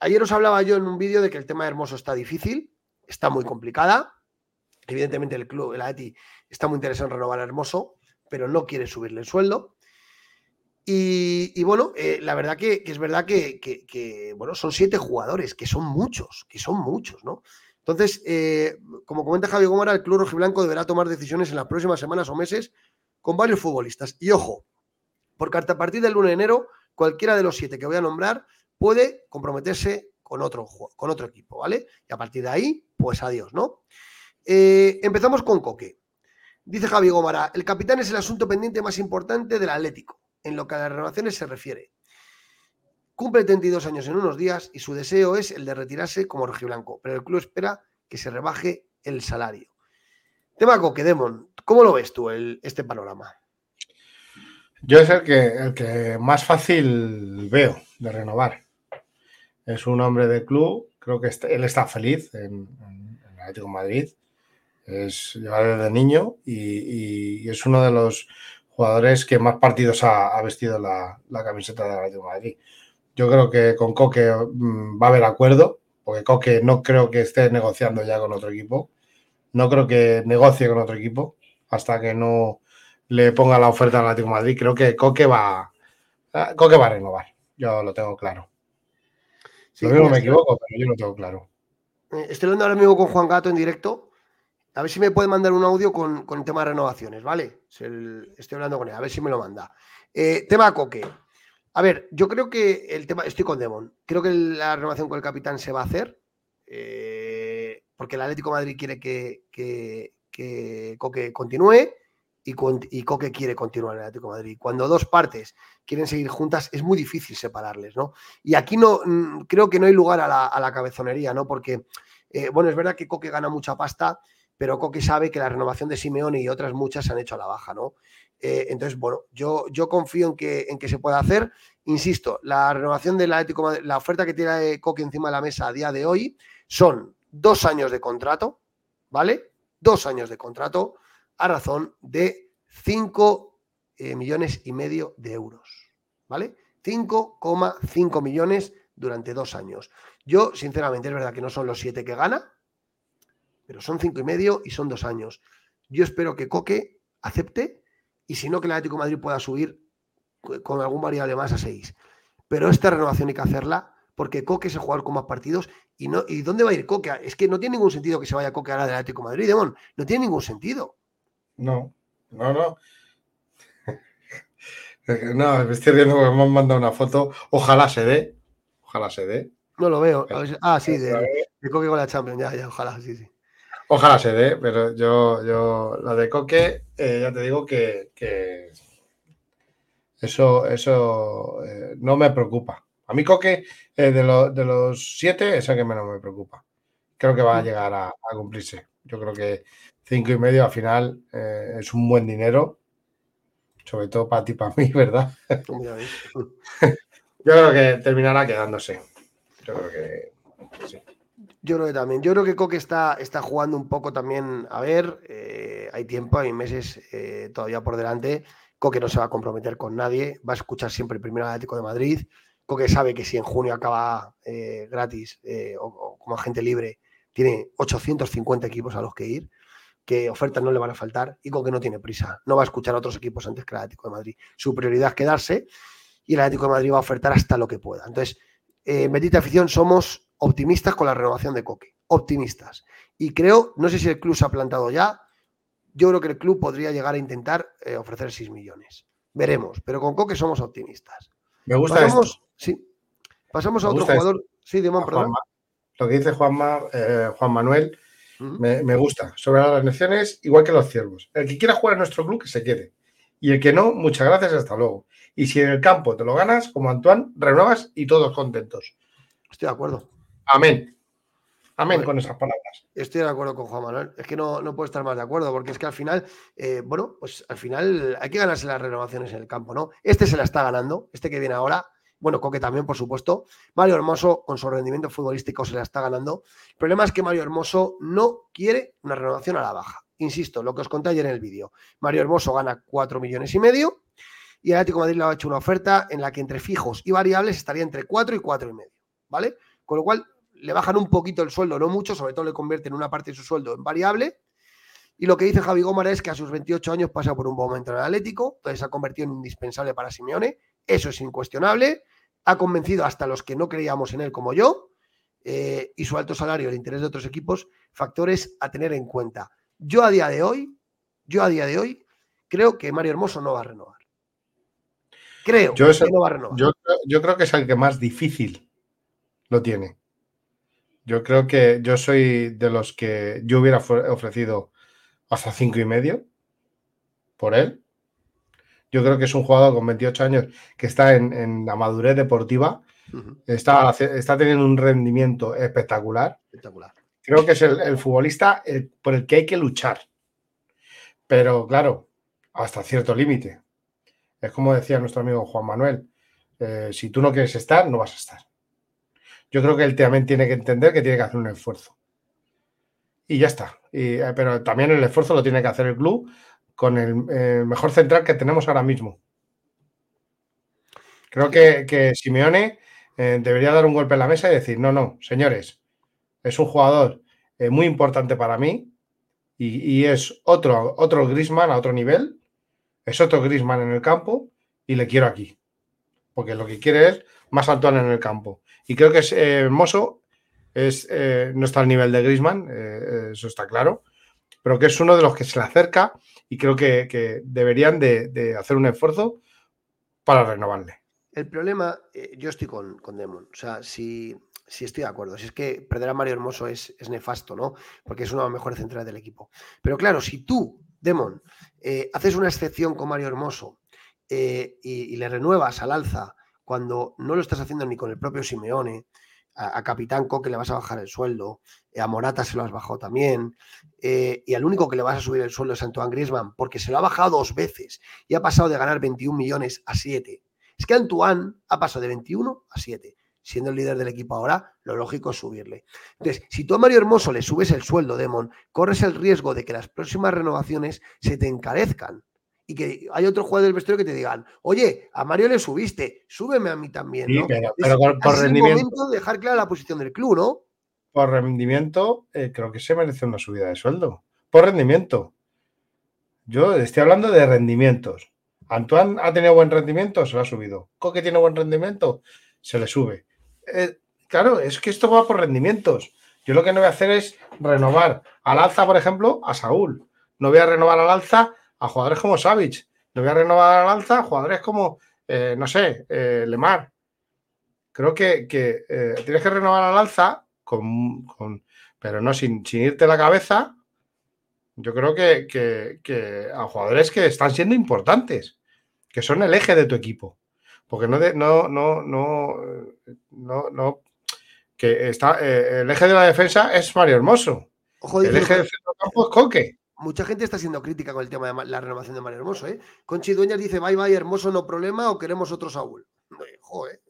ayer os hablaba yo en un vídeo de que el tema de Hermoso está difícil, está muy complicada. Evidentemente el club, el Atleti, está muy interesado en renovar a Hermoso, pero no quiere subirle el sueldo. Y, bueno, eh, la verdad que, es verdad que, que, bueno, son siete jugadores, que son muchos, que son muchos, ¿no? Entonces, eh, como comenta Javi Gómara, el club rojiblanco deberá tomar decisiones en las próximas semanas o meses con varios futbolistas. Y ojo, porque a partir del 1 de enero, cualquiera de los siete que voy a nombrar puede comprometerse con otro, con otro equipo, ¿vale? Y a partir de ahí, pues adiós, ¿no? Eh, empezamos con Coque. Dice Javi Gómara, el capitán es el asunto pendiente más importante del Atlético, en lo que a las renovaciones se refiere. Cumple 32 años en unos días y su deseo es el de retirarse como rojiblanco, pero el club espera que se rebaje el salario. Tema Coque, Demon, ¿cómo lo ves tú este panorama? Yo es el que, el que más fácil veo de renovar. Es un hombre de club, creo que él está feliz en, en, Atlético Madrid, es lleva desde niño y, es uno de los jugadores que más partidos ha, vestido la, la, camiseta de Atlético Madrid. Yo creo que con Coque mm, va a haber acuerdo, porque Coque no creo que esté negociando ya con otro equipo. No creo que negocie con otro equipo hasta que no le ponga la oferta al Atlético Madrid. Creo que Coque va, ah, Coque va a renovar. Yo lo tengo claro. lo mismo me equivoco, pero yo lo tengo claro. Eh, estoy hablando ahora mismo con Juan Gato en directo. A ver si me puede mandar un audio con, con el tema de renovaciones, ¿vale? Estoy hablando con él, a ver si me lo manda. Eh, tema Coque. A ver, yo creo que el tema, estoy con Demon, creo que la renovación con el capitán se va a hacer, eh, porque el Atlético Madrid quiere que, que, Coque continúe y, Coque quiere continuar en el Atlético Madrid. Cuando dos partes quieren seguir juntas, es muy difícil separarles, ¿no? Y aquí no, mm, creo que no hay lugar a la, cabezonería, ¿no? Porque, eh, bueno, es verdad que Coque gana mucha pasta, pero Coque sabe que la renovación de Simeone y otras muchas se han hecho a la baja, ¿no? Eh, entonces, bueno, yo, yo confío en que, en que se pueda hacer. Insisto, la renovación del Atlético la oferta que tiene Coque encima de la mesa a día de hoy son dos años de contrato, ¿vale? Dos años de contrato a razón de 5 eh, millones y medio de euros, ¿vale? 5,5 millones durante dos años. Yo, sinceramente, es verdad que no son los siete que gana, pero son cinco y medio y son dos años. Yo espero que Coque acepte y si no, que el Atlético de Madrid pueda subir con algún variable más a 6. Pero esta renovación hay que hacerla porque Coque es el jugador con más partidos y, no, ¿y dónde va a ir Coque? Es que no tiene ningún sentido que se vaya Coque ahora del Atlético de Madrid, Demon. No tiene ningún sentido. No, no, no. No, me estoy riendo porque me han mandado una foto. Ojalá se dé. Ojalá se dé. No lo veo. ah, sí, de, de Coque con la Champions. Ya, ya, ojalá, sí, sí. Ojalá se dé, pero yo, yo, la de Coque, eh, ya te digo que, eso, eso eh, no me preocupa. A mí Coque, eh, de, de, los siete, es el que menos me preocupa. Creo que va a mm. llegar a, cumplirse. Yo creo que cinco y medio al final es un buen dinero, sobre todo para ti para mí, ¿verdad? yo creo que terminará quedándose. Yo creo que sí. Yo creo que también. Yo creo que Coque está, está jugando un poco también. A ver, eh, hay tiempo, hay meses eh, todavía por delante. Coque no se va a comprometer con nadie. Va a escuchar siempre el primer Atlético de Madrid. Coque sabe que si en junio acaba eh, gratis o, como agente libre, tiene 850 equipos a los que ir, que ofertas no le van a faltar y Coque no tiene prisa. No va a escuchar a otros equipos antes que el Atlético de Madrid. Su prioridad es quedarse y el Atlético de Madrid va a ofertar hasta lo que pueda. Entonces, en Bendita Afición somos optimistas con la renovación de Coque, optimistas. Y creo, no sé si el club se ha plantado ya, yo creo que el club podría llegar a intentar eh, ofrecer 6 millones. Veremos, pero con Coque somos optimistas. Me gusta Pasamos, Sí. Pasamos a otro jugador. Sí, Dimon, perdón. Lo que dice Juanma, eh, Juan Manuel me, me, gusta. Sobre las elecciones, igual que los ciervos. El que quiera jugar en nuestro club, que se quede. Y el que no, muchas gracias, hasta luego. Y si en el campo te lo ganas, como Antoine, renuevas y todos contentos. Estoy de acuerdo. Amén. Amén con esas palabras. Estoy de acuerdo con Juan Manuel. Es que no, no puedo estar más de acuerdo, porque es que al final, eh, bueno, pues al final hay que ganarse las renovaciones en el campo, ¿no? Este se la está ganando, este que viene ahora, bueno, Coque también, por supuesto. Mario Hermoso, con su rendimiento futbolístico, se la está ganando. El problema es que Mario Hermoso no quiere una renovación a la baja. Insisto, lo que os conté ayer en el vídeo. Mario Hermoso gana 4 millones y medio y el Atlético de Madrid le ha hecho una oferta en la que entre fijos y variables estaría entre 4 y 4 y medio, ¿vale? Con lo cual le bajan un poquito el sueldo, no mucho, sobre todo le convierten una parte de su sueldo en variable. Y lo que dice Javi Gómez es que a sus 28 años pasa por un buen momento en el Atlético, entonces se ha convertido en indispensable para Simeone, eso es incuestionable, ha convencido hasta los que no creíamos en él como yo, eh, y su alto salario, el interés de otros equipos, factores a tener en cuenta. Yo a día de hoy, yo a día de hoy, creo que Mario Hermoso no va a renovar. Creo yo que no va a renovar. Yo, creo que es el que más difícil lo tiene. Yo creo que yo soy de los que yo hubiera ofrecido hasta cinco y medio por él. Yo creo que es un jugador con 28 años que está en, la madurez deportiva, está, está, teniendo un rendimiento espectacular. espectacular. Creo que es el, futbolista por el que hay que luchar. Pero claro, hasta cierto límite. Es como decía nuestro amigo Juan Manuel, eh, si tú no quieres estar, no vas a estar. Yo creo que él también tiene que entender que tiene que hacer un esfuerzo. Y ya está. Eh, pero también el esfuerzo lo tiene que hacer el club con el eh, mejor central que tenemos ahora mismo. Creo que, Simeone debería dar un golpe en la mesa y decir, no, no, señores, es un jugador muy importante para mí y, y, es otro, otro Grisman a otro nivel es otro Grisman en el campo y le quiero aquí. Porque lo que quiere es más Antoine en el campo. Y creo que es eh, hermoso, es, eh, no está al nivel de Grisman, eh, eso está claro, pero que es uno de los que se le acerca y creo que, deberían de, hacer un esfuerzo para renovarle. El problema, yo estoy con, con Demon. O sea, si, si estoy de acuerdo. Si es que perder a Mario Hermoso es, nefasto, ¿no? Porque es uno de los mejores centrales del equipo. Pero claro, si tú Demon, eh, haces una excepción con Mario Hermoso eh, y, le renuevas al alza cuando no lo estás haciendo ni con el propio Simeone, a, Capitán Coque le vas a bajar el sueldo, eh, a Morata se lo has bajado también, y al único que le vas a subir el sueldo es Antoine Griezmann, porque se lo ha bajado dos veces y ha pasado de ganar 21 millones a 7. Es que Antoine ha pasado de 21 a 7 siendo el líder del equipo ahora, lo lógico es subirle. Entonces, si tú a Mario Hermoso le subes el sueldo, Demon, corres el riesgo de que las próximas renovaciones se te encarezcan. Y que hay otro jugador del vestuario que te digan, oye, a Mario le subiste, súbeme a mí también. ¿no? pero, por, rendimiento. Es momento de dejar clara la posición del club, ¿no? Por rendimiento, eh, creo que se merece una subida de sueldo. Por rendimiento. Yo estoy hablando de rendimientos. Antoine ha tenido buen rendimiento, se lo ha subido. Coque tiene buen rendimiento, se le sube. Eh, claro, es que esto va por rendimientos. Yo lo que no voy a hacer es renovar al alza, por ejemplo, a Saúl. No voy a renovar al alza a jugadores como Savic. No voy a renovar al alza a jugadores como, eh, no sé, eh, Lemar. Creo que, tienes que renovar al alza, con, pero no sin, irte la cabeza. Yo creo que, que a jugadores que están siendo importantes, que son el eje de tu equipo porque no, no, no, no, no, no, que está, eh, el eje de la defensa es Mario Hermoso. el eje del campo es Coque. Mucha gente está siendo crítica con el tema de la renovación de Mario Hermoso. ¿eh? Conchi Dueñas dice, bye bye, Hermoso, no problema, o queremos otro Saúl.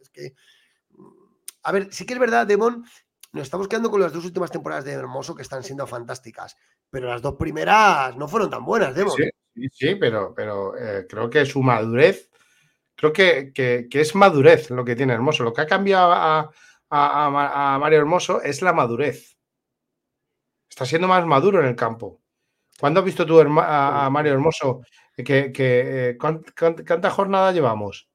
Es que... A ver, sí que es verdad, Demon, nos estamos quedando con las dos últimas temporadas de Hermoso que están siendo fantásticas, pero las dos primeras no fueron tan buenas, Demon. Sí, sí, pero, pero eh, creo que su madurez creo que, es madurez lo que tiene Hermoso. Lo que ha cambiado a, Mario Hermoso es la madurez. Está siendo más maduro en el campo. ¿Cuándo has visto tú a, Mario Hermoso? Que, que, ¿Cuánta jornada llevamos?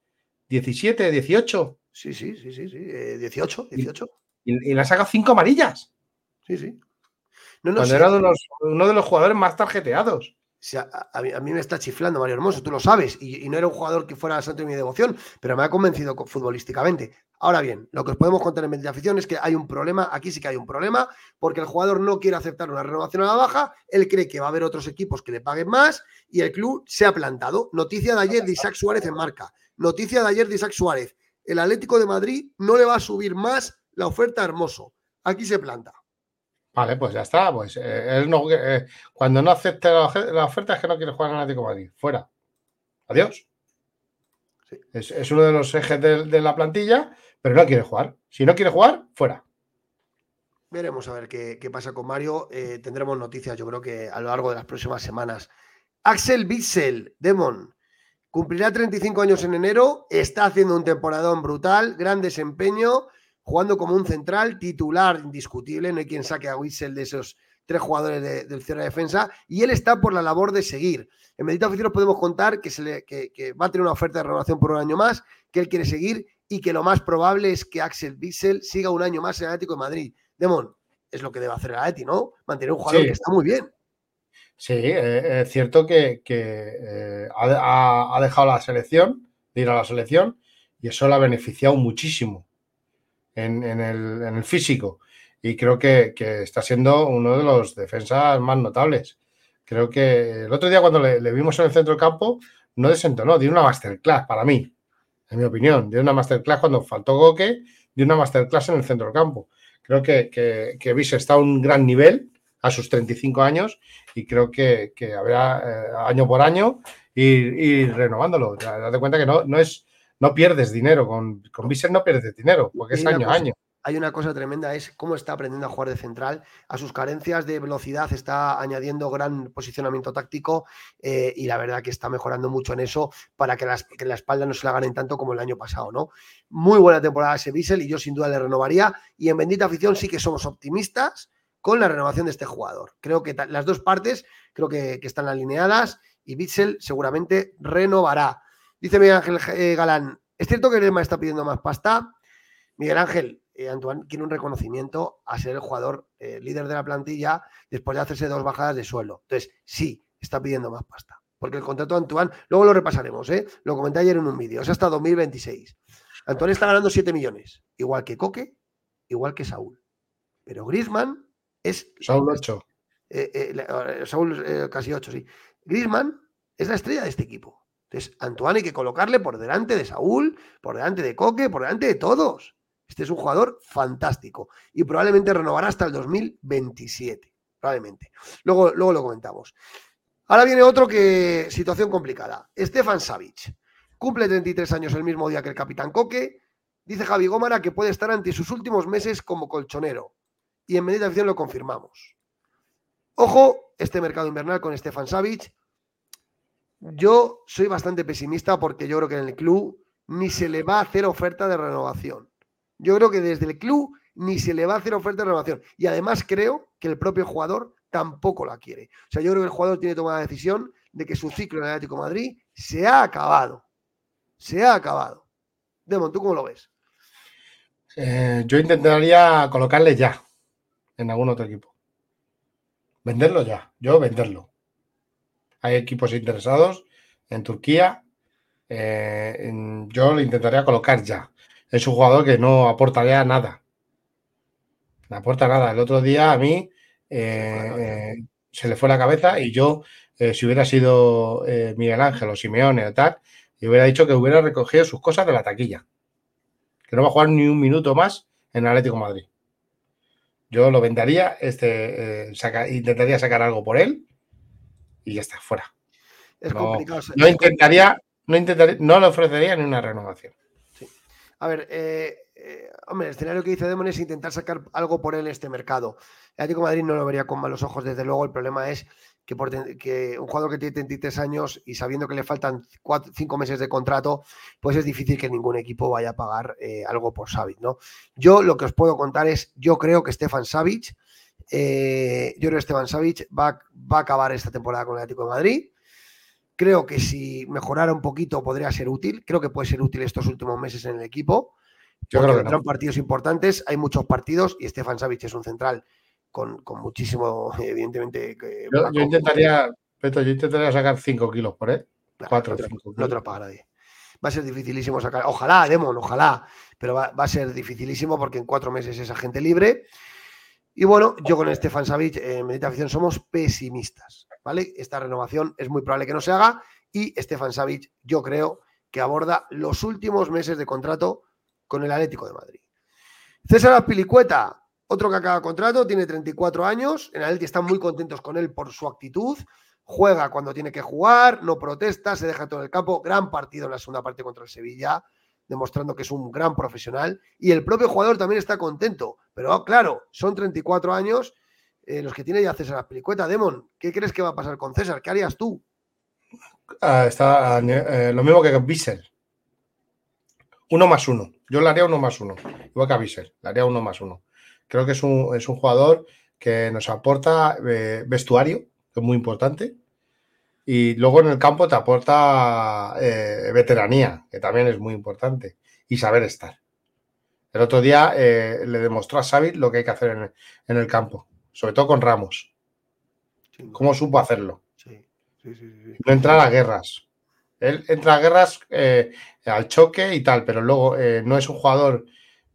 ¿17, 18? Sí, sí, sí, sí, sí. 18, 18. Y, le ha sacado cinco amarillas. Sí, sí. Cuando era uno de los jugadores más tarjeteados a, mí, me está chiflando Mario Hermoso, tú lo sabes, y, no era un jugador que fuera santo de mi devoción, pero me ha convencido futbolísticamente. Ahora bien, lo que os podemos contar en de afición es que hay un problema, aquí sí que hay un problema, porque el jugador no quiere aceptar una renovación a la baja, él cree que va a haber otros equipos que le paguen más y el club se ha plantado. Noticia de ayer de Isaac Suárez en marca. Noticia de ayer de Isaac Suárez. El Atlético de Madrid no le va a subir más la oferta a Hermoso. Aquí se planta. Vale, pues ya está. Pues eh, él no, eh, cuando no acepte la, oferta es que no quiere jugar en Atlético de Madrid. Fuera. Adiós. Es, uno de los ejes de, la plantilla, pero no quiere jugar. Si no quiere jugar, fuera. Veremos a ver qué, pasa con Mario. Eh, tendremos noticias, yo creo que a lo largo de las próximas semanas. Axel Bissell, Demon, cumplirá 35 años en enero. Está haciendo un temporadón brutal, gran desempeño jugando como un central titular indiscutible, no hay quien saque a Wissel de esos tres jugadores del cierre de defensa, y él está por la labor de seguir. En Medita Oficial podemos contar que, se le, que, va a tener una oferta de renovación por un año más, que él quiere seguir y que lo más probable es que Axel Bissell siga un año más en Atlético de Madrid. Demon, es lo que debe hacer el Atleti, ¿no? Mantener un jugador que está muy bien. Sí, eh, es cierto que, eh, ha, dejado la selección, de ir a la selección, y eso le ha beneficiado muchísimo en, el, físico. Y creo que, está siendo uno de los defensas más notables. Creo que el otro día cuando le, vimos en el centro del campo, no desentonó, dio una masterclass para mí, en mi opinión. Dio una masterclass cuando faltó Goque, dio una masterclass en el centro del campo. Creo que, que, que está a un gran nivel a sus 35 años y creo que, habrá eh, año por año ir, renovándolo. Date cuenta que no, no es no pierdes dinero, con, con no pierdes dinero, porque es año a año. Hay una cosa tremenda, es cómo está aprendiendo a jugar de central. A sus carencias de velocidad está añadiendo gran posicionamiento táctico eh, y la verdad que está mejorando mucho en eso para que, la espalda no se la ganen tanto como el año pasado, ¿no? Muy buena temporada ese Bissell y yo sin duda le renovaría. Y en Bendita Afición sí que somos optimistas con la renovación de este jugador. Creo que las dos partes creo que, están alineadas y Bitzel seguramente renovará. Dice Miguel Ángel eh, Galán, ¿es cierto que Nerma está pidiendo más pasta? Miguel Ángel, eh, Antoine quiere un reconocimiento a ser el jugador eh, líder de la plantilla después de hacerse dos bajadas de suelo. Entonces, sí, está pidiendo más pasta. Porque el contrato de Antoine, luego lo repasaremos, lo comenté ayer en un vídeo, es hasta 2026. Antoine está ganando 7 millones, igual que Coque, igual que Saúl. Pero Grisman es. Saúl 8. Eh, eh, Saúl eh, casi 8, sí. Grisman es la estrella de este equipo. Entonces, Antoine hay que colocarle por delante de Saúl, por delante de Coque, por delante de todos. Este es un jugador fantástico y probablemente renovará hasta el 2027. Probablemente. Luego, luego lo comentamos. Ahora viene otro que. Situación complicada. Stefan Savic. Cumple 33 años el mismo día que el capitán Coque. Dice Javi Gómara que puede estar ante sus últimos meses como colchonero y en medida de lo confirmamos. Ojo, este mercado invernal con Stefan Savic. Yo soy bastante pesimista porque yo creo que en el club ni se le va a hacer oferta de renovación. Yo creo que desde el club ni se le va a hacer oferta de renovación. Y además creo que el propio jugador tampoco la quiere. O sea, yo creo que el jugador tiene tomada la decisión de que su ciclo en el Atlético Madrid se ha acabado. Se ha acabado. Demon, ¿tú cómo lo ves? Eh, yo intentaría colocarle ya en algún otro equipo. Venderlo ya, yo venderlo. Hay equipos interesados en Turquía. Eh, yo lo intentaría colocar ya. Es un jugador que no aportaría nada. No aporta nada. El otro día a mí eh, eh, se le fue la cabeza y yo, si hubiera sido Miguel Ángel o Simeone o tal, y hubiera dicho que hubiera recogido sus cosas de la taquilla. Que no va a jugar ni un minuto más en Atlético Madrid. Yo lo vendería, este, eh, intentaría sacar algo por él y ya está, fuera. Es no, complicado. No intentaría, no intentaría, no le ofrecería ni una renovación. Sí. A ver, eh, eh, hombre, el escenario que dice Demon es intentar sacar algo por él en este mercado. El Atlético Madrid no lo vería con malos ojos, desde luego. El problema es que, un jugador que tiene 33 años y sabiendo que le faltan 5 meses de contrato, pues es difícil que ningún equipo vaya a pagar eh, algo por Savic, ¿no? Yo lo que os puedo contar es, yo creo que Stefan Savic, eh, yo creo que Stefan Savic va, va, a acabar esta temporada con el Atlético de Madrid. Creo que si mejorara un poquito podría ser útil. Creo que puede ser útil estos últimos meses en el equipo. Yo creo que partidos importantes, hay muchos partidos y Stefan Savic es un central con, muchísimo, evidentemente. Yo, intentaría, yo intentaría sacar 5 kilos por él. 4 5 No te lo paga nadie. Va a ser dificilísimo sacar. Ojalá, Demon, ojalá. Pero va, a ser dificilísimo porque en cuatro meses es agente libre. Y bueno, yo con Stefan Savic en Meditación somos pesimistas. ¿Vale? Esta renovación es muy probable que no se haga. Y Stefan Savic, yo creo que aborda los últimos meses de contrato con el Atlético de Madrid. César Apilicueta, otro que acaba contrato, tiene 34 años. En Atleti están muy contentos con él por su actitud. Juega cuando tiene que jugar, no protesta, se deja todo en el campo. Gran partido en la segunda parte contra el Sevilla, demostrando que es un gran profesional. Y el propio jugador también está contento. Pero claro, son 34 años eh, los que tiene ya César Pelicueta. Demon, ¿qué crees que va a pasar con César? ¿Qué harías tú? Ah, está eh, lo mismo que Bissell. Uno más uno. Yo le haría uno más uno. Igual que a Bissell, le haría uno más uno. Creo que es un, es un jugador que nos aporta eh, vestuario, que es muy importante. Y luego en el campo te aporta eh, veteranía, que también es muy importante. y saber estar. El otro día eh, le demostró a Xavi lo que hay que hacer en el, campo, sobre todo con Ramos. ¿Cómo supo hacerlo? no entrar a guerras. Él entra a guerras eh, al choque y tal, pero luego eh, no es un jugador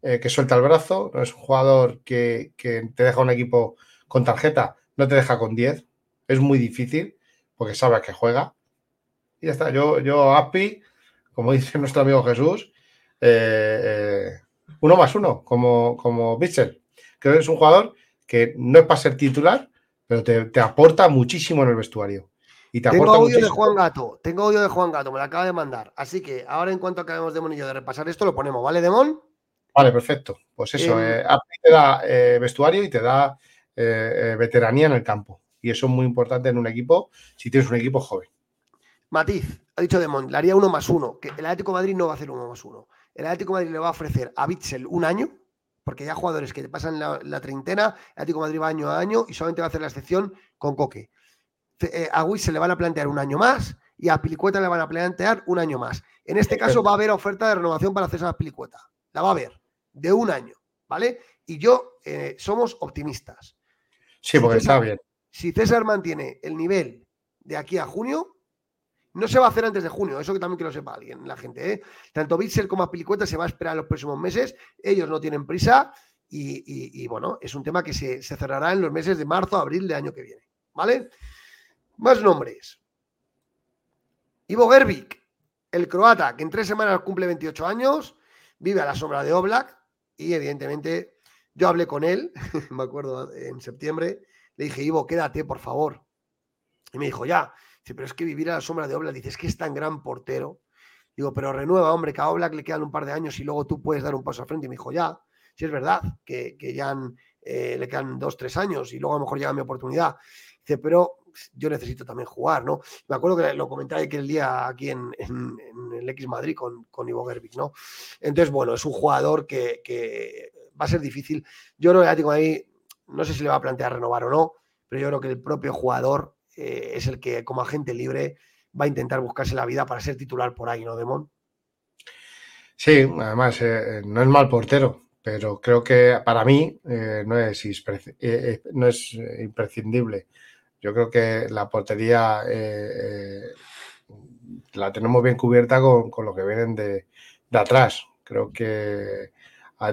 que suelta el brazo, no es un jugador que, que, te deja un equipo con tarjeta, no te deja con 10. Es muy difícil porque sabe a qué juega. Y ya está. Yo, yo API, como dice nuestro amigo Jesús, eh, uno más uno, como, como Creo que es un jugador que no es para ser titular, pero te, aporta muchísimo en el vestuario. Y te tengo audio de Juan Gato, tengo audio de Juan Gato, me lo acaba de mandar. Así que ahora en cuanto acabemos Demon y yo de repasar esto, lo ponemos, ¿vale, Demon? Vale, perfecto. Pues eso, eh, te da eh, vestuario y te da eh, veteranía en el campo. Y eso es muy importante en un equipo, si tienes un equipo joven. Matiz, ha dicho Demon, le haría uno más uno, que el Atlético de Madrid no va a hacer uno más uno. El Atlético de Madrid le va a ofrecer a Bitzel un año, porque ya jugadores que te pasan la, treintena, el Atlético de Madrid va año a año y solamente va a hacer la excepción con Coque. Eh, a Witzel le van a plantear un año más y a Pilicueta le van a plantear un año más. En este caso va a haber oferta de renovación para hacer esa Pilicueta. La va a haber, de un año, ¿vale? Y yo, eh, somos optimistas. Sí, porque está bien. Si César mantiene el nivel de aquí a junio, no se va a hacer antes de junio, eso que también que lo sepa alguien, la gente. ¿eh? Tanto Bitzel como Pilicueta se va a esperar los próximos meses. Ellos no tienen prisa y, bueno, es un tema que se, cerrará en los meses de marzo, abril de año que viene. ¿Vale? Más nombres. Ivo Gervik, el croata, que en tres semanas cumple 28 años, vive a la sombra de Oblak y evidentemente yo hablé con él, me acuerdo en septiembre, le dije, Ivo, quédate, por favor. Y me dijo, ya, Dice, pero es que vivir a la sombra de Oblak, dices que es tan gran portero. Digo, pero renueva, hombre, que a Oblak le quedan un par de años y luego tú puedes dar un paso al frente. Y me dijo, ya, si es verdad, que, ya eh, le quedan dos, tres años y luego a lo mejor llega mi oportunidad. Dice, pero yo necesito también jugar, ¿no? Me acuerdo que lo comenté aquel día aquí en, el X Madrid con, con Ivo Gerbic, ¿no? Entonces, bueno, es un jugador que, va a ser difícil. Yo creo que ahí, no sé si le va a plantear renovar o no, pero yo creo que el propio jugador eh, es el que como agente libre va a intentar buscarse la vida para ser titular por ahí, ¿no, Demón? Sí, además eh, no es mal portero, pero creo que para mí eh, no, es imprescindible. Yo creo que la portería la tenemos bien cubierta con, lo que vienen de, atrás. Creo que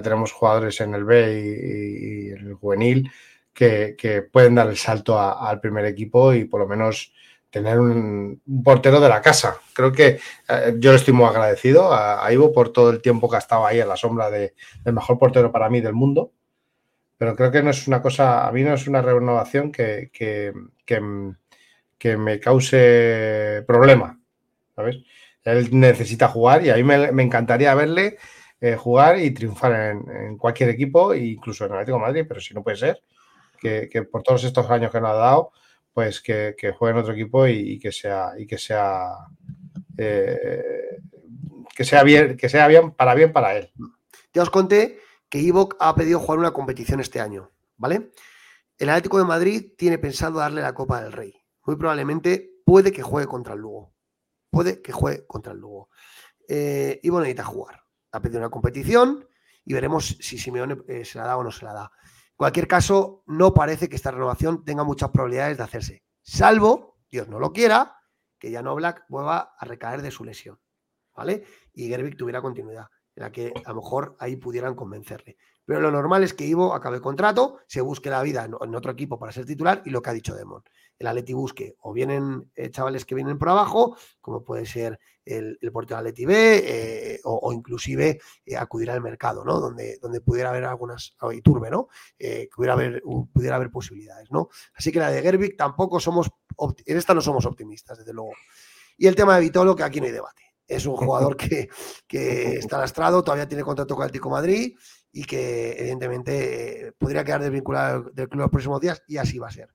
tenemos jugadores en el B y, y el juvenil que, pueden dar el salto al primer equipo y por lo menos tener un, portero de la casa. Creo que eh, yo le estoy muy agradecido a, Ivo por todo el tiempo que ha estado ahí en la sombra de, del mejor portero para mí del mundo. Pero creo que no es una cosa, a mí no es una renovación que, que, me cause problema. ¿Sabes? Él necesita jugar y a mí me, encantaría verle eh, jugar y triunfar en, cualquier equipo, incluso en Atlético de Madrid, pero si no puede ser, que, por todos estos años que nos ha dado, pues que, juegue en otro equipo y, que sea, y que sea eh, que sea bien, que sea bien para bien para él. Ya os conté que Ivok ha pedido jugar una competición este año, ¿vale? El Atlético de Madrid tiene pensado darle la Copa del Rey. Muy probablemente puede que juegue contra el Lugo. Puede que juegue contra el Lugo. Eh, Ivo necesita jugar. Ha pedido una competición y veremos si Simeone eh, se la da o no se la da cualquier caso, no parece que esta renovación tenga muchas probabilidades de hacerse, salvo, Dios no lo quiera, que Jan Black vuelva a recaer de su lesión, ¿vale? Y Gerbic tuviera continuidad, en la que a lo mejor ahí pudieran convencerle. Pero lo normal es que Ivo acabe el contrato, se busque la vida en otro equipo para ser titular y lo que ha dicho Demon. El Atleti busque o vienen eh, chavales que vienen por abajo, como puede ser el, el portero Atleti B, eh, o, inclusive eh, acudir al mercado, ¿no? Donde, donde pudiera haber algunas, y turbe, ¿no? que pudiera haber, pudiera haber posibilidades, ¿no? Así que la de Gerbic tampoco somos, en esta no somos optimistas, desde luego. Y el tema de Vitolo, que aquí no hay debate. Es un jugador que, que está lastrado, todavía tiene contrato con el Tico Madrid y que evidentemente eh, podría quedar desvinculado del club los próximos días y así va a ser.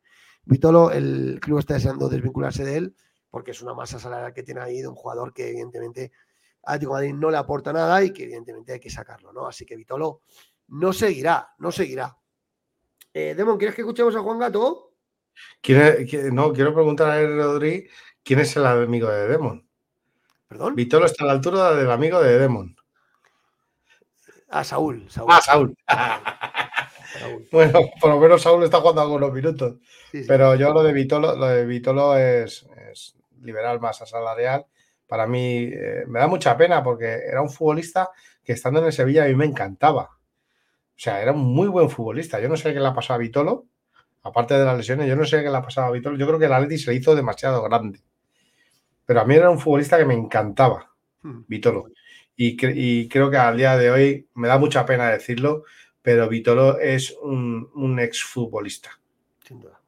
Vitolo, el club está deseando desvincularse de él porque es una masa salarial que tiene ahí de un jugador que evidentemente a Atlético Madrid no le aporta nada y que evidentemente hay que sacarlo, ¿no? Así que Vitolo no seguirá, no seguirá. Eh, Demon, ¿quieres que escuchemos a Juan Gato? no, quiero preguntar a Rodri quién es el amigo de Demon. ¿Perdón? Vitolo está a la altura del amigo de Demon. Ah, Saúl. Saúl. Ah, Saúl. Bueno, por lo menos Saúl está jugando algunos minutos. Pero yo lo de Vitolo, lo de Vitolo es, liberal masa salarial. Para mí eh, me da mucha pena porque era un futbolista que estando en el Sevilla a mí me encantaba. O sea, era un muy buen futbolista. Yo no sé qué le ha pasado a Vitolo, aparte de las lesiones, yo no sé qué le ha pasado a Vitolo. Yo creo que el Atleti se le hizo demasiado grande. Pero a mí era un futbolista que me encantaba, hmm. Vitolo. Y, y creo que al día de hoy me da mucha pena decirlo, pero Vitolo es un, un exfutbolista. Sin duda.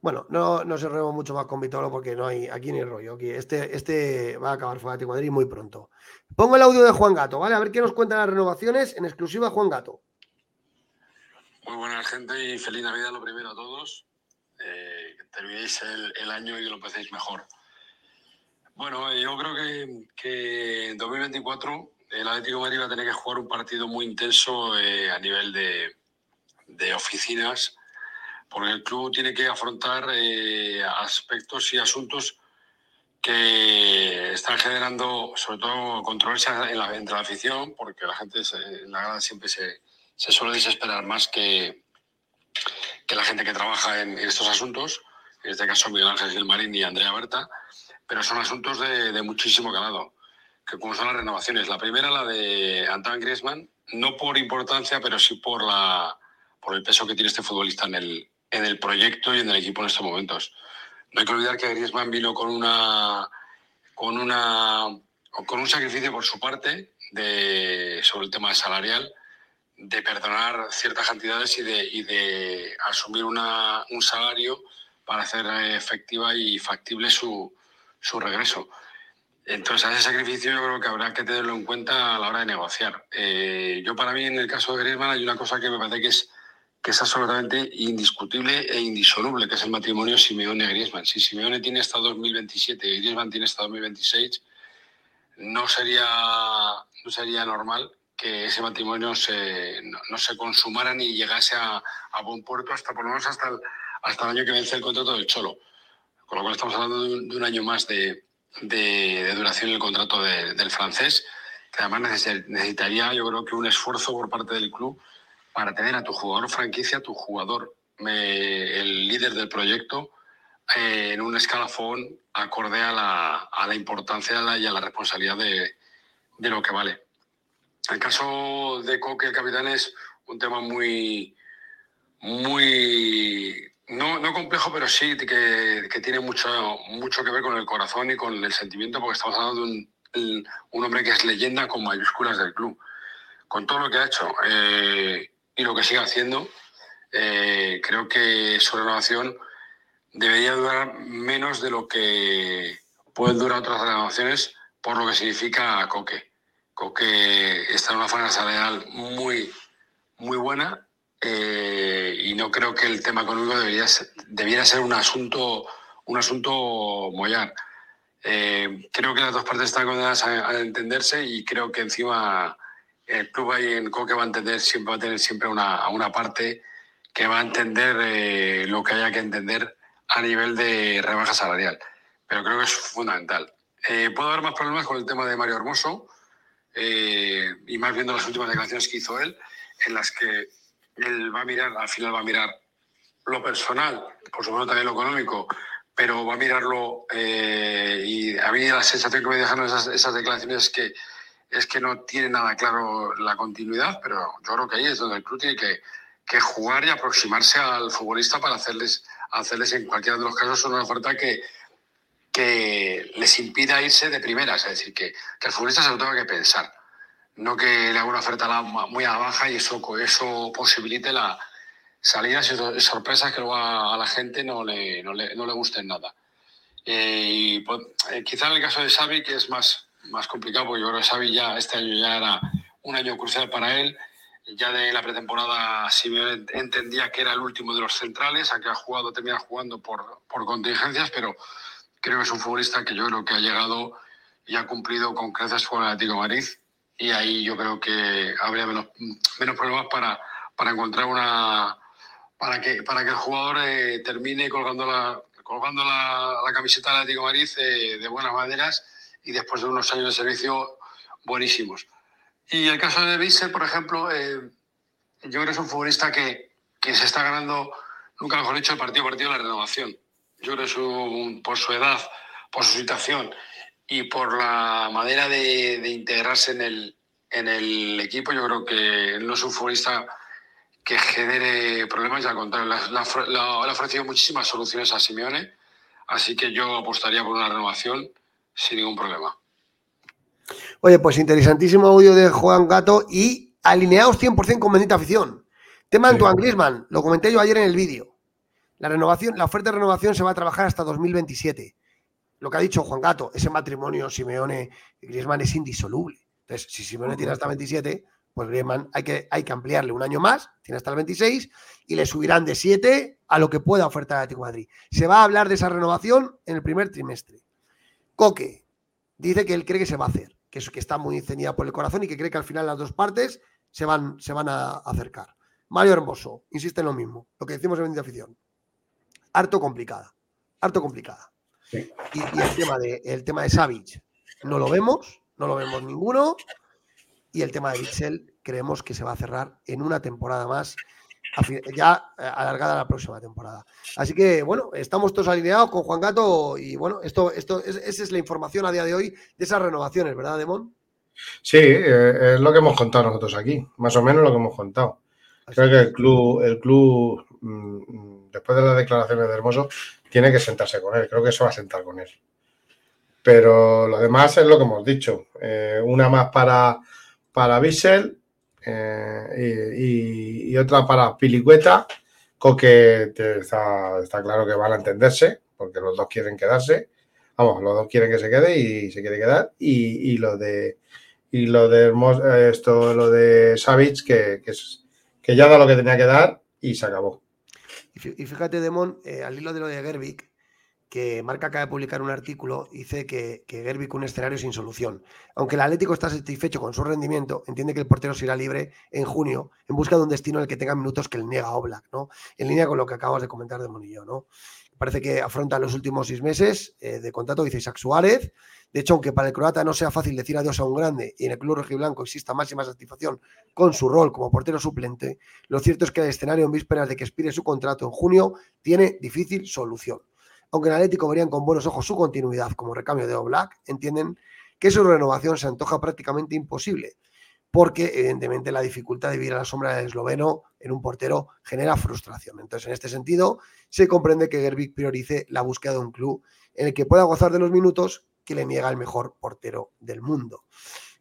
Bueno, no, no se remo mucho más con Vitolo porque no hay aquí ni rollo. Aquí este, este va a acabar fuera de Madrid muy pronto. Pongo el audio de Juan Gato, ¿vale? A ver qué nos cuentan las renovaciones en exclusiva Juan Gato. Muy buena gente y feliz Navidad lo primero a todos. Eh, que terminéis el, año y que lo empecéis mejor. Bueno, yo creo que, que en 2024 el Atlético de Madrid va a tener que jugar un partido muy intenso eh, a nivel de, oficinas, porque el club tiene que afrontar eh, aspectos y asuntos que están generando, sobre todo, controversia en entre la afición, porque la gente en la grada siempre se, suele desesperar más que, la gente que trabaja en, estos asuntos, en este caso Miguel Ángel Gilmarín y Andrea Berta, pero son asuntos de, de muchísimo calado que como son las renovaciones. La primera, la de Antoine Griezmann, no por importancia, pero sí por, la, por el peso que tiene este futbolista en el, en el proyecto y en el equipo en estos momentos. No hay que olvidar que Griezmann vino con una con una con un sacrificio por su parte de, sobre el tema salarial, de perdonar ciertas cantidades y de, y de asumir una, un salario para hacer efectiva y factible su, su regreso. Entonces, ese sacrificio yo creo que habrá que tenerlo en cuenta a la hora de negociar. Eh, yo, para mí, en el caso de Griezmann, hay una cosa que me parece que es, que es absolutamente indiscutible e indisoluble, que es el matrimonio Simeone-Griezmann. Si Simeone tiene hasta 2027 y Griezmann tiene hasta 2026, no sería, no sería normal que ese matrimonio no, se consumara ni llegase a, a, buen puerto hasta por lo menos hasta el, hasta el año que vence el contrato del Cholo. Con lo cual estamos hablando de un año más de, duración el contrato del francés, que además necesitaría, yo creo que un esfuerzo por parte del club para tener a tu jugador franquicia, tu jugador, el líder del proyecto, eh, en un escalafón acorde a la, importancia y a la responsabilidad de, de, lo que vale. El caso de Coque, el capitán, es un tema muy, muy no, no complejo, pero sí que, tiene mucho, mucho que ver con el corazón y con el sentimiento, porque estamos hablando de un, un hombre que es leyenda con mayúsculas del club. Con todo lo que ha hecho eh, y lo que sigue haciendo, eh, creo que su renovación debería durar menos de lo que pueden durar otras renovaciones por lo que significa Coque. Coque está en una fase salarial muy, muy buena eh, y no creo que el tema económico debería ser, debiera ser un asunto, un asunto mollar. Eh, creo que las dos partes están condenadas a, entenderse y creo que encima el club ahí en Coque va a entender siempre va a tener siempre una, una parte que va a entender eh, lo que haya que entender a nivel de rebaja salarial. Pero creo que es fundamental. puedo haber más problemas con el tema de Mario Hermoso y más viendo las últimas declaraciones que hizo él, en las que él va a mirar, al final va a mirar lo personal, por supuesto también lo económico, pero va a mirarlo eh, y a mí la sensación que me dejan esas, declaraciones es que, es que no tiene nada claro la continuidad, pero yo creo que ahí es donde el club tiene que, que jugar y aproximarse al futbolista para hacerles, hacerles en cualquiera de los casos una oferta que, que les impida irse de primeras, es decir, que, que el futbolista se lo tenga que pensar no que le haga una oferta muy a la baja y eso, eso posibilite la salidas y sorpresas que luego a, la gente no le, no le, no le gusten nada. Eh, y pues, eh, quizá en el caso de Xavi, que es más, más complicado, porque yo creo que Xavi ya este año ya era un año crucial para él. Ya de la pretemporada Simeone entendía que era el último de los centrales, a que ha jugado, termina jugando por, por contingencias, pero creo que es un futbolista que yo creo que ha llegado y ha cumplido con creces con el Atlético Madrid y ahí yo creo que habría menos, menos problemas para, para encontrar una para que para que el jugador eh, termine colgando la colgando la, la camiseta del Atlético Madrid eh, de buenas maneras y después de unos años de servicio buenísimos. Y el caso de Bissell, por ejemplo, eh, yo creo que es un futbolista que, que, se está ganando, nunca mejor dicho, el partido a partido la renovación. Yo creo que por su edad, por su situación y por la manera de, de integrarse en el, en el equipo, yo creo que no es un futbolista que genere problemas y al contrario, le ha ofrecido muchísimas soluciones a Simeone, así que yo apostaría por una renovación sin ningún problema. Oye, pues interesantísimo audio de Juan Gato y alineados 100% con bendita afición. Tema sí. Antoine Griezmann, lo comenté yo ayer en el vídeo. La renovación, la oferta de renovación se va a trabajar hasta 2027. Lo que ha dicho Juan Gato, ese matrimonio Simeone y Griezmann es indisoluble. Entonces, si Simeone tiene hasta 27, pues Griezmann hay que, hay que ampliarle un año más, tiene hasta el 26, y le subirán de 7 a lo que pueda ofertar el Atlético de Madrid. Se va a hablar de esa renovación en el primer trimestre. Coque dice que él cree que se va a hacer que, es, que está muy ceñida por el corazón y que cree que al final las dos partes se van, se van a acercar. Mario Hermoso, insiste en lo mismo, lo que decimos en de afición. Harto complicada, harto complicada. Sí. Y, y, el tema de el tema de Savic no lo vemos, no lo vemos ninguno. Y el tema de Bitzel creemos que se va a cerrar en una temporada más, ya alargada la próxima temporada. Así que, bueno, estamos todos alineados con Juan Gato y, bueno, esto, esto es, esa es la información a día de hoy de esas renovaciones, ¿verdad, Demón? Sí, eh, es lo que hemos contado nosotros aquí, más o menos lo que hemos contado. Creo que el club, el club, mm, después de las declaraciones de Hermoso, tiene que sentarse con él. Creo que se va a sentar con él. Pero lo demás es lo que hemos dicho. Eh, una más para, para Bissell eh, y, otra para Pilicueta. Coque está, está claro que van a entenderse, porque los dos quieren quedarse. Vamos, los dos quieren que se quede y se quiere quedar. Y, lo de y lo de esto, lo de Savage, que, que, que ya da lo que tenía que dar y se acabó. Y fíjate, Demon, eh, al hilo de lo de Gervik, que Marca acaba de publicar un artículo, dice que, que Gervik un escenario sin solución. Aunque el Atlético está satisfecho con su rendimiento, entiende que el portero se irá libre en junio en busca de un destino en el que tenga minutos que el niega Oblak, ¿no? En línea con lo que acabas de comentar de Monillo, ¿no? Parece que afronta los últimos seis meses eh, de contrato, dice Isaac Suárez. De hecho, aunque para el croata no sea fácil decir adiós a un grande y en el club rojiblanco exista máxima satisfacción con su rol como portero suplente, lo cierto es que el escenario en vísperas de que expire su contrato en junio tiene difícil solución aunque en Atlético verían con buenos ojos su continuidad como recambio de Oblak, entienden que su renovación se antoja prácticamente imposible, porque evidentemente la dificultad de vivir a la sombra del esloveno en un portero genera frustración. Entonces, en este sentido, se comprende que Gervik priorice la búsqueda de un club en el que pueda gozar de los minutos que le niega el mejor portero del mundo.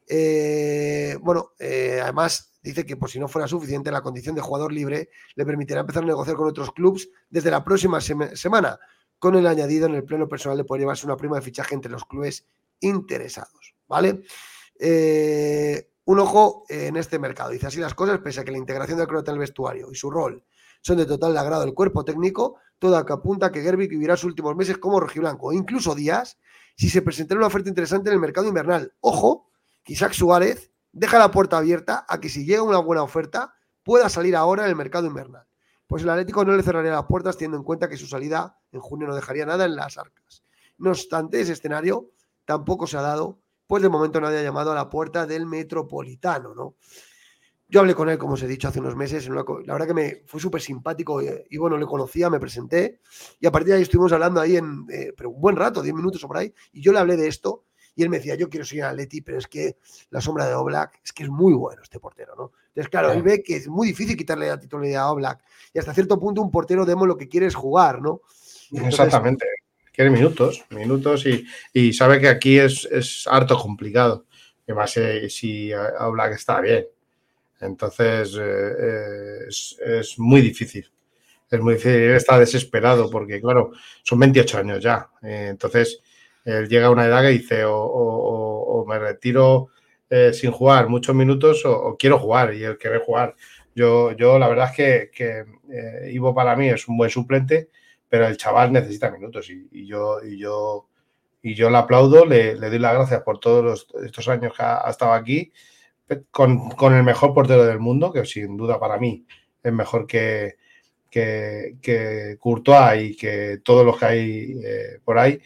Eh, bueno, eh, además dice que por si no fuera suficiente, la condición de jugador libre le permitirá empezar a negociar con otros clubes desde la próxima sem semana, con el añadido en el pleno personal de poder llevarse una prima de fichaje entre los clubes interesados. ¿Vale? Eh, un ojo en este mercado. Dice así las cosas, pese a que la integración del croata en el vestuario y su rol son de total agrado del cuerpo técnico, todo que apunta que Gervik vivirá sus últimos meses como rojiblanco, incluso días, si se presentara una oferta interesante en el mercado invernal. Ojo, Isaac Suárez deja la puerta abierta a que si llega una buena oferta pueda salir ahora en el mercado invernal pues el Atlético no le cerraría las puertas teniendo en cuenta que su salida en junio no dejaría nada en las arcas. No obstante, ese escenario tampoco se ha dado, pues de momento nadie ha llamado a la puerta del Metropolitano, ¿no? Yo hablé con él, como os he dicho, hace unos meses. Una, la verdad que me fue súper simpático y, y, bueno, le conocía, me presenté y a partir de ahí estuvimos hablando ahí en eh, pero un buen rato, 10 minutos o por ahí, y yo le hablé de esto y él me decía, yo quiero seguir a Leti, pero es que la sombra de Oblak es que es muy bueno este portero, ¿no? Entonces, claro, él ve que es muy difícil quitarle la titularidad a Oblak y hasta cierto punto un portero demo lo que quiere es jugar, ¿no? Entonces, Exactamente. Quiere minutos, minutos y, y sabe que aquí es, es, harto complicado. Y más eh, si Oblak está bien. Entonces, eh, es, es, muy difícil. Es muy difícil. Él está desesperado porque, claro, son 28 años ya. Eh, entonces, él llega a una edad que dice o, me retiro eh, sin jugar muchos minutos o, quiero jugar y él quiere jugar. Yo, yo la verdad es que, eh, Ivo para mí es un buen suplente, pero el chaval necesita minutos y, yo, y yo y yo le aplaudo, le, doy las gracias por todos los, estos años que ha estado aquí con, con, el mejor portero del mundo, que sin duda para mí es mejor que, que, que Courtois y que todos los que hay eh, por ahí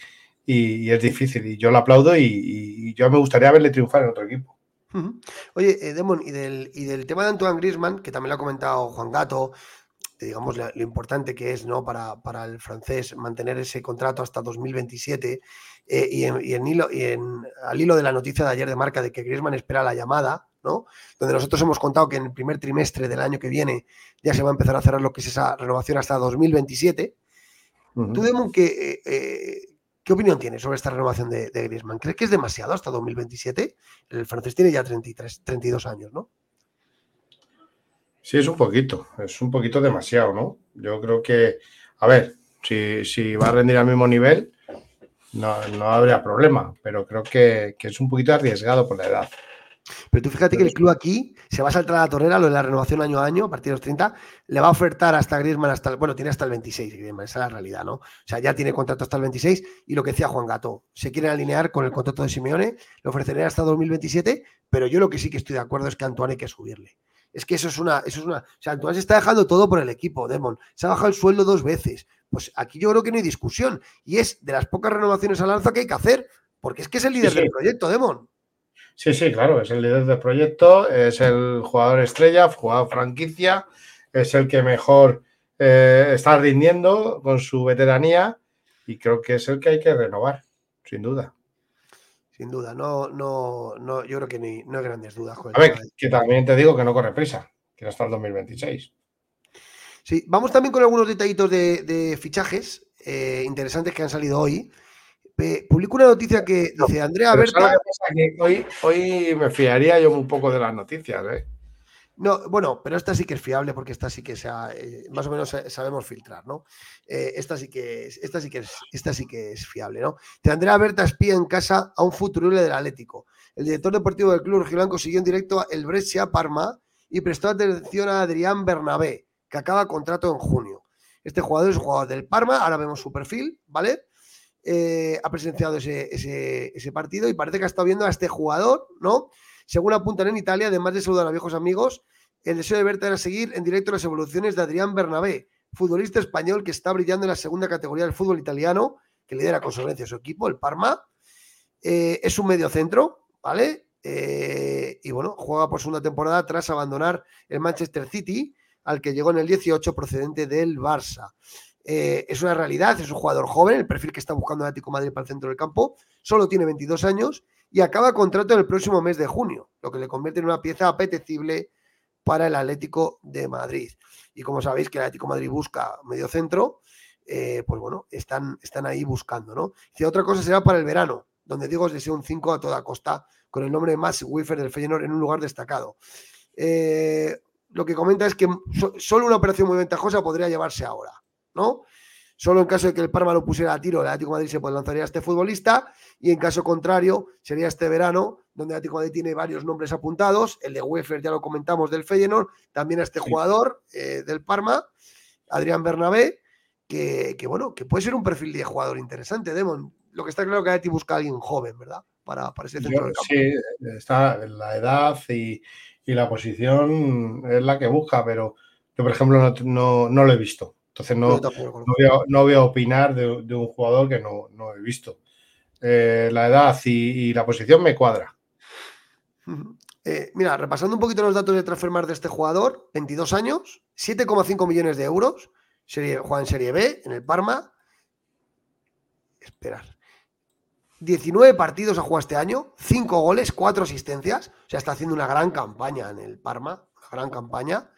y, es difícil. Y yo lo aplaudo y, yo me gustaría verle triunfar en otro equipo. Oye, eh, Demon, y del, y del tema de Antoine Griezmann, que también lo ha comentado Juan Gato, digamos lo, importante que es ¿no? para, para, el francés mantener ese contrato hasta 2027, eh, y, y, en hilo, y en, al hilo de la noticia de ayer de marca de que Griezmann espera la llamada, ¿no? donde nosotros hemos contado que en el primer trimestre del año que viene ya se va a empezar a cerrar lo que es esa renovación hasta 2027. Tú, Demon, que, eh, ¿Qué opinión tienes sobre esta renovación de, de, Griezmann? ¿Crees que es demasiado hasta 2027? El francés tiene ya 33, 32 años, ¿no? Sí, es un poquito, es un poquito demasiado, ¿no? Yo creo que, a ver, si, si va a rendir al mismo nivel, no, no habría problema, pero creo que, que es un poquito arriesgado por la edad. Pero tú fíjate que el club aquí se va a saltar a la torrera, lo de la renovación año a año, a partir de los 30, le va a ofertar hasta Griezmann hasta el, bueno, tiene hasta el 26, Griezmann, esa es la realidad, ¿no? O sea, ya tiene contrato hasta el 26 y lo que decía Juan Gato, se quieren alinear con el contrato de Simeone, le ofreceré hasta 2027, pero yo lo que sí que estoy de acuerdo es que a Antoine hay que subirle. Es que eso es una, eso es una, o sea, Antoine se está dejando todo por el equipo, Demon, se ha bajado el sueldo dos veces, pues aquí yo creo que no hay discusión y es de las pocas renovaciones al alza que hay que hacer, porque es que es el líder sí, sí. del proyecto, Demon. Sí, sí, claro, es el líder del proyecto, es el jugador estrella, jugador franquicia, es el que mejor eh, está rindiendo con su veteranía y creo que es el que hay que renovar, sin duda. Sin duda, no, no, no yo creo que ni, no hay grandes dudas. Con a ver, que también te digo que no corre prisa, que hasta el 2026. Sí, vamos también con algunos detallitos de, de fichajes eh, interesantes que han salido hoy. Publico una noticia que dice Andrea Berta. Que hoy, hoy me fiaría yo un poco de las noticias, ¿eh? No, bueno, pero esta sí que es fiable porque esta sí que sea, eh, más o menos sabemos filtrar, ¿no? Eh, esta sí que es, esta sí que es, esta sí que es fiable, ¿no? De Andrea Berta espía en casa a un futuro del Atlético. El director deportivo del club rojiblanco siguió en directo el Brescia Parma y prestó atención a Adrián Bernabé, que acaba contrato en junio. Este jugador es un jugador del Parma, ahora vemos su perfil, ¿vale? Eh, ha presenciado ese, partido y parece que ha estado viendo a este jugador, ¿no? Según apuntan en Italia, además de saludar a viejos amigos, el deseo de verte era seguir en directo las evoluciones de Adrián Bernabé, futbolista español que está brillando en la segunda categoría del fútbol italiano, que lidera con solvencia su equipo, el Parma. Eh, es un medio centro, ¿vale? Eh, y bueno, juega por segunda temporada tras abandonar el Manchester City, al que llegó en el 18 procedente del Barça. Eh, es una realidad, es un jugador joven, el perfil que está buscando el Atlético Madrid para el centro del campo, solo tiene 22 años y acaba contrato en el próximo mes de junio, lo que le convierte en una pieza apetecible para el Atlético de Madrid. Y como sabéis que el Atlético Madrid busca medio centro, eh, pues bueno, están, están ahí buscando, ¿no? Otra cosa será para el verano, donde digo es deseo un 5 a toda costa, con el nombre de Max Wiffer del Feyenoord en un lugar destacado. Eh, lo que comenta es que so, solo una operación muy ventajosa podría llevarse ahora. ¿No? Solo en caso de que el Parma lo pusiera a tiro, el Atlético de Madrid se pues lanzaría a este futbolista y en caso contrario sería este verano, donde el Atlético de Madrid tiene varios nombres apuntados, el de Wefer ya lo comentamos del Feyenoord, también a este sí. jugador eh, del Parma, Adrián Bernabé, que, que, bueno, que puede ser un perfil de jugador interesante, Demon. Lo que está claro que Atlético busca a alguien joven, ¿verdad? Para, para ese centro Yo, del campo. Sí, está la edad y, y, la posición es la que busca, pero yo, por ejemplo, no, no, no lo he visto. Entonces no, no, voy, a, no voy, a, opinar de, de, un jugador que no, no he visto. Eh, la edad y, y, la posición me cuadra. Eh, mira, repasando un poquito los datos de Transfermarkt de este jugador, 22 años, 7,5 millones de euros, serie, juega en Serie B, en el Parma. Esperar. 19 partidos ha jugado este año, 5 goles, 4 asistencias. O sea, está haciendo una gran campaña en el Parma, una gran campaña.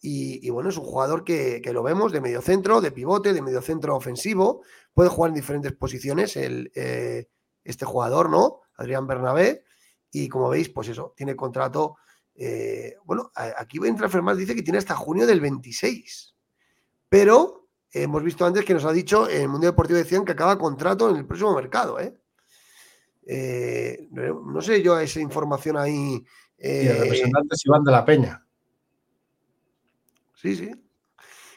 Y, y, bueno, es un jugador que, que, lo vemos de medio centro, de pivote, de medio centro ofensivo. Puede jugar en diferentes posiciones el, eh, este jugador, ¿no? Adrián Bernabé. Y como veis, pues eso, tiene contrato. Eh, bueno, aquí voy a entrar más, dice que tiene hasta junio del 26. Pero eh, hemos visto antes que nos ha dicho en el Mundial Deportivo decían que acaba contrato en el próximo mercado, ¿eh? no sé yo esa información ahí. y el representante es Iván de la Peña. Sí, sí.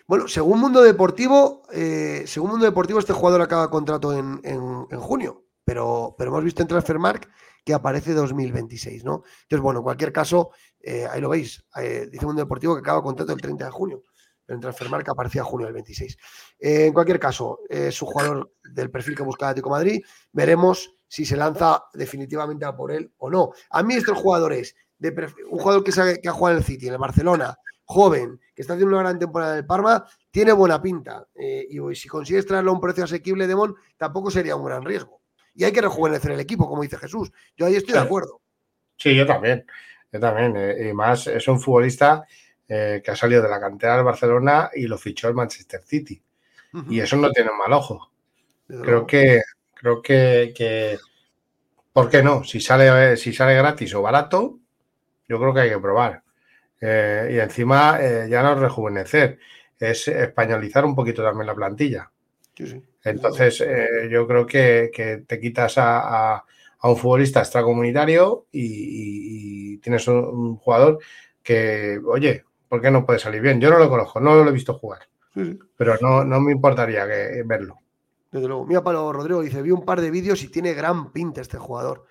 Bueno, según Mundo Deportivo, eh, según Mundo Deportivo, este jugador acaba contrato en, en, en, junio, pero, pero hemos visto en Transfermark que aparece 2026, ¿no? Entonces, bueno, en cualquier caso, eh, ahí lo veis, eh, dice Mundo Deportivo que acaba contrato el 30 de junio, pero en Transfermark aparecía junio del 26. Eh, en cualquier caso, es un jugador del perfil que busca Atlético Madrid, veremos si se lanza definitivamente a por él o no. A mí estos jugadores, de un jugador que, que ha jugado en el City, en el Barcelona, joven, que está haciendo una gran temporada en el Parma, tiene buena pinta. Eh, y si consigues traerlo a un precio asequible, Demon, tampoco sería un gran riesgo. Y hay que rejuvenecer el equipo, como dice Jesús. Yo ahí estoy de acuerdo. Sí, yo también. Yo también. Eh, y más, es un futbolista eh, que ha salido de la cantera del Barcelona y lo fichó el Manchester City. Y eso no tiene mal ojo. Creo que, creo que, que, ¿por qué no? Si sale, si sale gratis o barato, yo creo que hay que probar. Y encima ya no rejuvenecer es españolizar un poquito también la plantilla. Entonces, eh, yo creo que, te quitas a, un futbolista extracomunitario y, y, tienes un, jugador que, oye, ¿por qué no puede salir bien? Yo no lo conozco, no lo he visto jugar, pero no, no me importaría que, verlo. Desde luego. Mira, Pablo Rodrigo dice, vi un par de vídeos y tiene gran pinta este jugador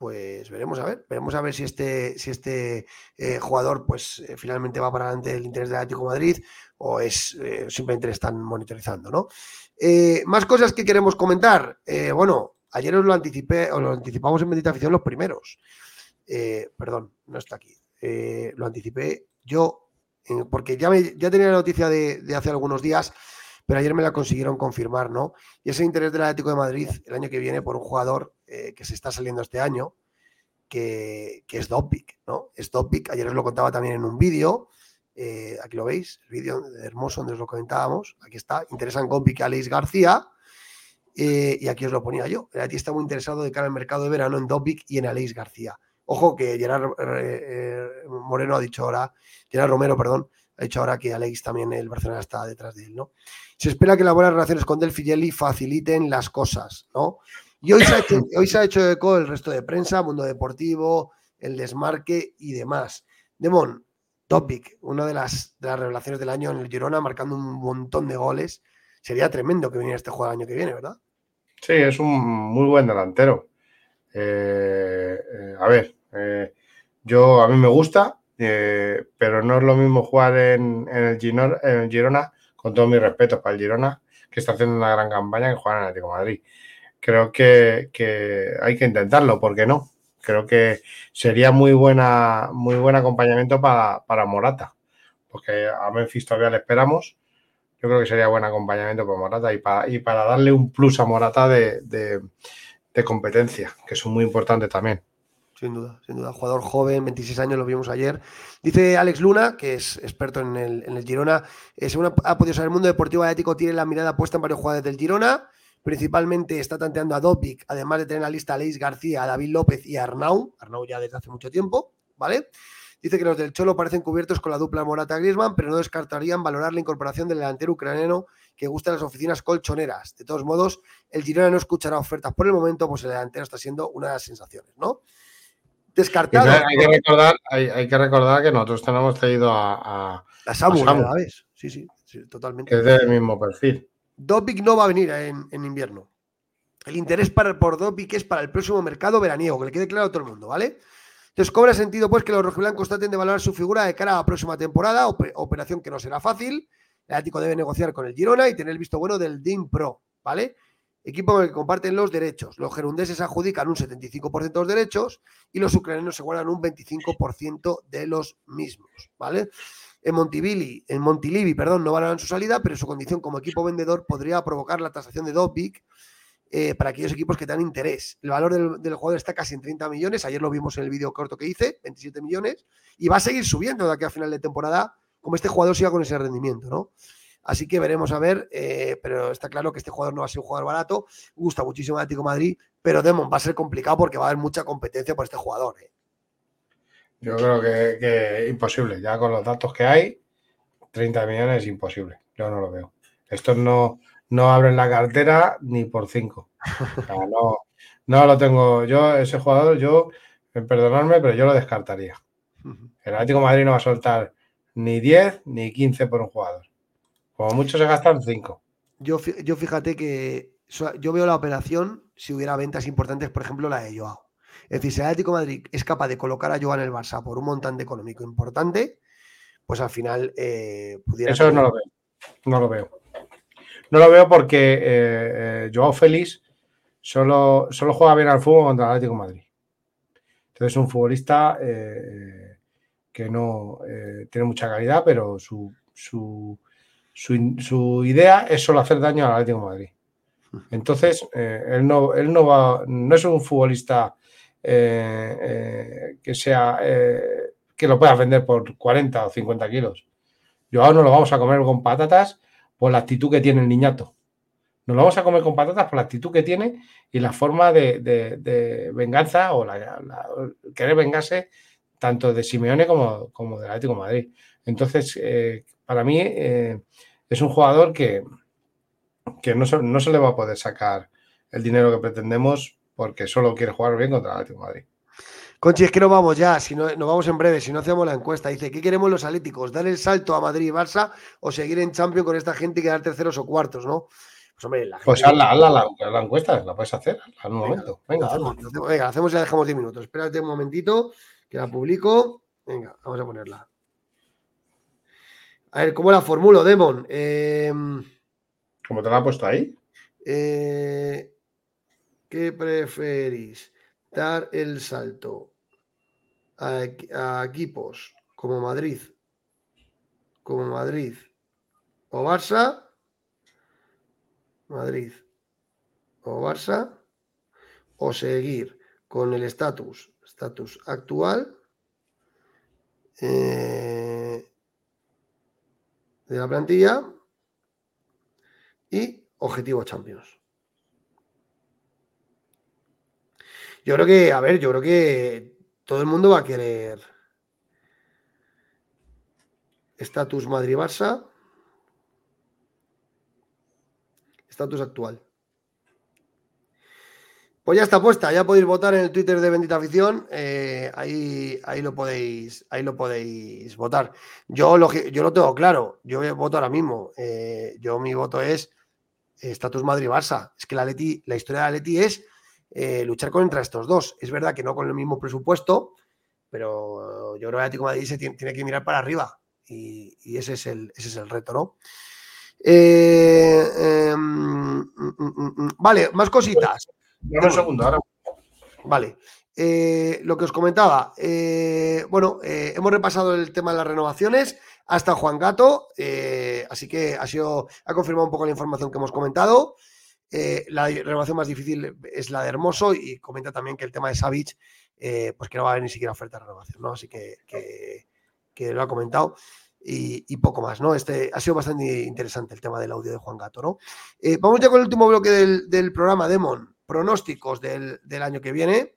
pues veremos a ver, veremos a ver si este, si este eh, jugador pues eh, finalmente va para adelante el interés del Atlético Madrid o es eh, simplemente le están monitorizando, ¿no? más cosas que queremos comentar. bueno, ayer os lo anticipé, os lo anticipamos en Bendita Afición los primeros. perdón, no está aquí. lo anticipé yo, porque ya, ya tenía la noticia de, de, hace algunos días, pero ayer me la consiguieron confirmar, ¿no? Y ese interés del Atlético de Madrid el año que viene por un jugador eh, que se está saliendo este año, que, es Dopic, ¿no? Es Dopic, ayer os lo contaba también en un vídeo, eh, aquí lo veis, el vídeo hermoso donde os lo comentábamos, aquí está, interesan Dopic a Alex García, eh, y aquí os lo ponía yo, el está muy interesado de cara al mercado de verano en Dopic y en Alex García. Ojo que Gerard Moreno ha dicho ahora, Gerard Romero, perdón, ha dicho ahora que Alex también el Barcelona está detrás de él, ¿no? Se espera que las buenas relaciones con Del Figeli faciliten las cosas, ¿no? Y hoy se, ha hecho, eco el resto de prensa, Mundo Deportivo, el Desmarque y demás. Demon, Topic, una de las, de las revelaciones del año en el Girona, marcando un montón de goles. Sería tremendo que viniera este juego el año que viene, ¿verdad? Sí, es un muy buen delantero. Eh, eh, a ver, eh, yo a mí me gusta, pero no es lo mismo jugar en, en, el Girona, con todos mis respetos para el Girona, que está haciendo una gran campaña, que jugar en Atlético Madrid creo que, hay que intentarlo, ¿por qué no? Creo que sería muy buena, muy buen acompañamiento para, Morata, porque a Memphis todavía le esperamos. Yo creo que sería buen acompañamiento para Morata y para, y para darle un plus a Morata de, competencia, que es muy importante también. Sin duda, sin duda. Jugador joven, 26 años, lo vimos ayer. Dice Alex Luna, que es experto en el, en el Girona, eh, según ha podido saber, el mundo deportivo ético tiene la mirada puesta en varios jugadores del Girona Principalmente está tanteando a Dopic, además de tener en la lista a Leis García, a David López y a Arnau. Arnau ya desde hace mucho tiempo, ¿vale? Dice que los del Cholo parecen cubiertos con la dupla Morata-Griezmann, pero no descartarían valorar la incorporación del delantero ucraniano que gusta las oficinas colchoneras. De todos modos, el Girona no escuchará ofertas por el momento, pues el delantero está siendo una de las sensaciones, ¿no? Descartado. Hay que recordar, hay, que, recordar que nosotros tenemos traído a, a, a Samu, a vez. Sí, sí, sí, totalmente. es del mismo perfil. Dopic no va a venir en, invierno. El interés para, por Dopic es para el próximo mercado veraniego, que le quede claro a todo el mundo, ¿vale? Entonces cobra sentido pues que los rojiblancos traten de valorar su figura de cara a la próxima temporada, operación que no será fácil. El Ático debe negociar con el Girona y tener el visto bueno del DIM Pro, ¿vale? Equipo con el que comparten los derechos. Los gerundeses adjudican un 75% de los derechos y los ucranianos se guardan un 25% de los mismos, ¿vale? En Montilivi, en Montilivi perdón, no valoran su salida, pero su condición como equipo vendedor podría provocar la tasación de Dopic eh, para aquellos equipos que tengan interés. El valor del, jugador está casi en 30 millones, ayer lo vimos en el vídeo corto que hice, 27 millones, y va a seguir subiendo de aquí a final de temporada, como este jugador siga con ese rendimiento, ¿no? Así que veremos a ver, eh, pero está claro que este jugador no va a ser un jugador barato, gusta muchísimo el Atlético Madrid, pero Demon va a ser complicado porque va a haber mucha competencia por este jugador. ¿eh? Yo creo que, imposible. Ya con los datos que hay, 30 millones es imposible. Yo no lo veo. Estos no, no abren la cartera ni por 5. no, no lo tengo. Yo, ese jugador, yo, perdonadme, pero yo lo descartaría. El Atlético Madrid no va a soltar ni 10 ni 15 por un jugador. Como mucho se gastan 5. Yo, yo fíjate que yo veo la operación si hubiera ventas importantes, por ejemplo, la de Joao. Es decir, si el Atlético Madrid es capaz de colocar a Joan el Barça por un montante económico importante, pues al final eh, pudiera. Eso no lo veo. No lo veo. No lo veo porque eh, eh, Joao Félix solo, solo juega bien al fútbol contra el Atlético de Madrid. Entonces es un futbolista eh, que no tiene mucha calidad, pero su, su, su, idea es solo hacer daño al Atlético de Madrid. Entonces, eh, él, no, él no, va, no es un futbolista que sea que lo pueda vender por 40 o 50 kilos. Yo ahora no lo vamos a comer con patatas por la actitud que tiene el niñato. Nos lo vamos a comer con patatas por la actitud que tiene y la forma de, venganza o la, querer vengarse tanto de Simeone como, como del Atlético de Madrid. Entonces, eh, para mí eh, es un jugador que, que no, se, no se le va a poder sacar el dinero que pretendemos porque solo quiere jugar bien contra el Atlético de Madrid. Conchi, es que no vamos ya, si no, nos vamos en breve, si no hacemos la encuesta. Dice, ¿qué queremos los atléticos? ¿Dar el salto a Madrid y Barça o seguir en Champions con esta gente y quedar terceros o cuartos, no? Pues hombre, la Pues hazla, hazla la, la, encuesta, la puedes hacer al momento. Venga, venga, hacemos y la dejamos 10 minutos. Espérate un momentito, que la publico. Venga, vamos a ponerla. A ver, ¿cómo la formulo, Demon? Eh, ¿Cómo te la ha puesto ahí? Eh, ¿Qué preferís? Dar el salto a, equipos como Madrid, como Madrid o Barça, Madrid o Barça, o seguir con el estatus, estatus actual eh, de la plantilla y objetivo Champions. Yo creo que, a ver, yo creo que todo el mundo va a querer estatus Madrid-Barça, estatus actual. Pues ya está puesta, ya podéis votar en el Twitter de Bendita Afición, eh, ahí, ahí, lo podéis, ahí lo podéis votar. Yo lo, yo lo tengo claro, yo voto ahora mismo, eh, yo mi voto es estatus Madrid-Barça. Es que la, la historia de Leti es eh, luchar contra estos dos. Es verdad que no con el mismo presupuesto, pero yo creo que Atlético Madrid se tiene, que mirar para arriba y, ese, es el, ese es el reto, ¿no? Em, mm, mm, mm, vale, más cositas. Un segundo, ahora. Vale. Eh, lo que os comentaba, bueno, hemos repasado el tema de las renovaciones hasta Juan Gato, así que ha sido, ha confirmado un poco la información que hemos comentado. Eh, la renovación más difícil es la de Hermoso y comenta también que el tema de Savic, eh, pues que no va a haber ni siquiera oferta de renovación, ¿no? Así que, lo ha comentado y, poco más, ¿no? Este ha sido bastante interesante el tema del audio de Juan Gato, ¿no? Eh, vamos ya con el último bloque del, programa, Demon, pronósticos del, año que viene,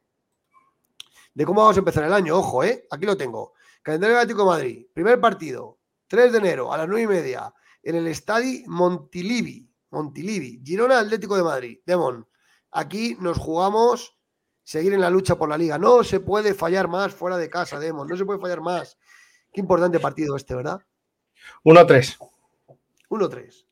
de cómo vamos a empezar el año, ojo, ¿eh? Aquí lo tengo. Calendario Atlético de Madrid, primer partido, 3 de enero a las 9 y media en el Estadio Montilivi, Montilivi, Girona Atlético de Madrid. Demon, aquí nos jugamos seguir en la lucha por la liga. No se puede fallar más fuera de casa, Demon, no se puede fallar más. Qué importante partido este, ¿verdad? 1-3. 1-3.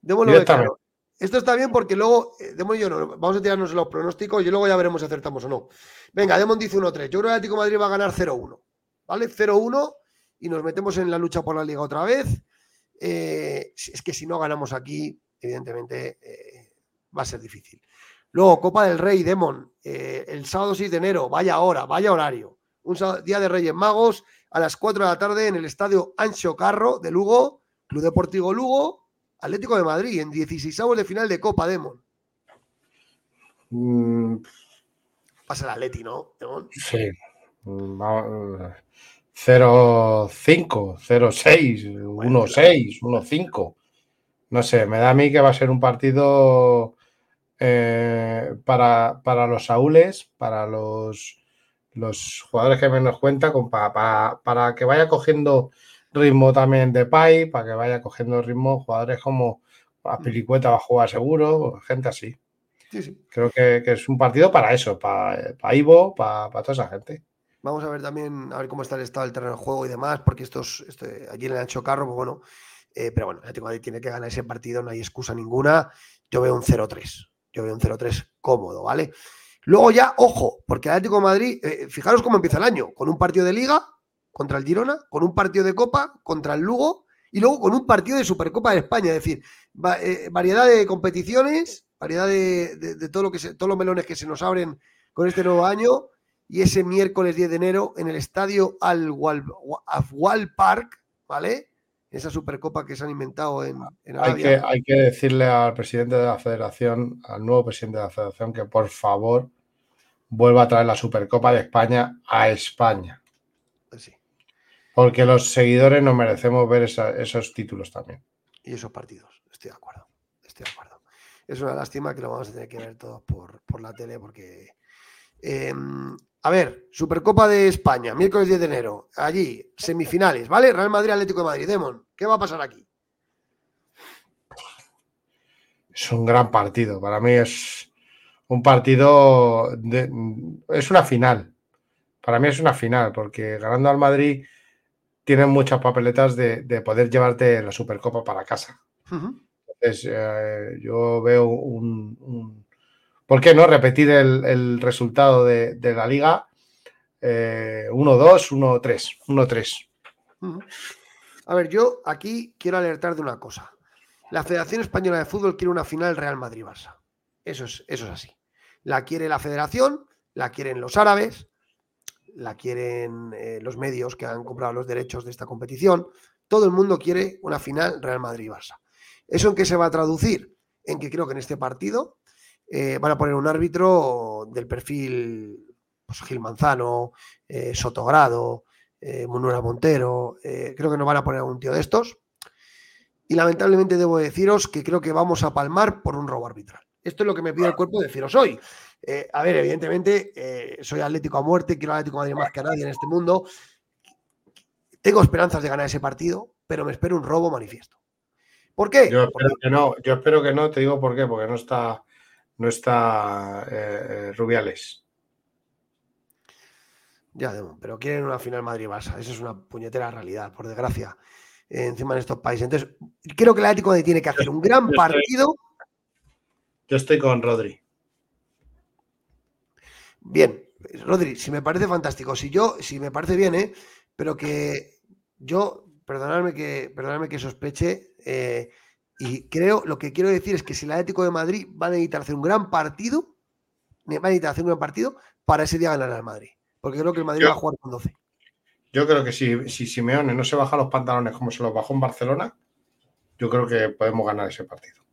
Demon lo claro. Esto está bien porque luego, eh, Demon y yo no, vamos a tirarnos los pronósticos y luego ya veremos si acertamos o no. Venga, Demon dice 1-3. Yo creo que Atlético de Madrid va a ganar 0-1. ¿Vale? 0-1 y nos metemos en la lucha por la liga otra vez. Eh, es que si no ganamos aquí, evidentemente eh, va a ser difícil. Luego, Copa del Rey, Demon, eh, el sábado 6 de enero, vaya hora, vaya horario. Un día de Reyes Magos a las 4 de la tarde en el estadio Ancho Carro de Lugo, Club Deportivo Lugo, Atlético de Madrid, en 16 de final de Copa, Demon. Mm. Pasa el Atleti, ¿no? Demon? Sí. 0-5, 0-6, 1-6, 1-5. No sé, me da a mí que va a ser un partido eh, para, los Saúles, para los, los jugadores que menos cuenta, con, para, para, que vaya cogiendo ritmo también de Pai, para que vaya cogiendo ritmo jugadores como a Pilicueta va a jugar seguro, gente así. Creo que, es un partido para eso, para, para Ivo, para toda esa gente. Vamos a ver también, a ver cómo está el estado del terreno de juego y demás, porque estos, este, allí en el ancho carro, pues bueno, eh, pero bueno, Atlético Madrid tiene que ganar ese partido, no hay excusa ninguna. Yo veo un 0-3, yo veo un 0-3 cómodo, ¿vale? Luego ya, ojo, porque el Atlético de Madrid, eh, fijaros cómo empieza el año, con un partido de liga contra el Girona, con un partido de Copa contra el Lugo y luego con un partido de Supercopa de España, es decir, eh, variedad de competiciones variedad de, de- de todo lo que se- todos los melones que se nos abren con este nuevo año. Y ese miércoles 10 de enero en el estadio Al Wal Park, ¿vale? Esa supercopa que se han inventado en, en Hay Arabia. que, hay que decirle al presidente de la federación, al nuevo presidente de la federación, que por favor vuelva a traer la Supercopa de España a España. Porque los seguidores nos merecemos ver esa- esos títulos también. y esos partidos, estoy de acuerdo. Estoy de acuerdo. Es una lástima que lo vamos a tener que ver todos por, por la tele porque. eh, a ver, Supercopa de España, miércoles 10 de enero. Allí, semifinales, ¿vale? Real Madrid, Atlético de Madrid. Demon, ¿qué va a pasar aquí? Es un gran partido. Para mí es un partido. de- es una final. Para mí es una final, porque ganando al Madrid tienen muchas papeletas de, de poder llevarte la Supercopa para casa. Entonces, eh, yo veo un, un- ¿Por qué no repetir el, el resultado de, de la liga? Eh, 1-2, 1-3. 1-3. Ujú. A ver, yo aquí quiero alertar de una cosa. La Federación Española de Fútbol quiere una final Real Madrid-Barça. Eso es, eso es así. La quiere la Federación, la quieren los árabes, la quieren eh, los medios que han comprado los derechos de esta competición. Todo el mundo quiere una final Real Madrid-Barça. ¿Eso en qué se va a traducir? En que creo que en este partido eh, van a poner un árbitro del perfil pues, Gil Manzano, eh, Sotogrado, Munura Montero, creo que nos van a poner a un tío de estos. Y lamentablemente debo deciros que creo que vamos a palmar por un robo arbitral. Esto es lo que me pide el cuerpo deciros hoy. Eh, a ver, evidentemente, eh, soy atlético a muerte, quiero Atlético de Madrid más que a nadie en este mundo. Tengo esperanzas de ganar ese partido, pero me espero un robo manifiesto. ¿Por qué? Yo espero que no, yo espero que no, te digo por qué, porque no está, no está eh, Rubiales. Ya, pero quieren una final Madrid-Barça. Eso es una puñetera realidad, por desgracia. encima en estos países. Entonces, creo que el Atlético tiene que hacer un gran Yo estoy- partido. Yo estoy con Rodri. Bien, Rodri, si me parece fantástico, si yo, si me parece bien, ¿eh? pero que yo, perdonadme que, perdonadme que sospeche, eh, y creo, lo que quiero decir es que si el Atlético de Madrid va a necesitar hacer un gran partido, va a necesitar hacer un gran partido para ese día ganar al Madrid. Porque creo que el Madrid Yo- va a jugar con 12. Yo creo que si, si Simeone no se baja los pantalones como se los bajó en Barcelona, yo creo que podemos ganar ese partido.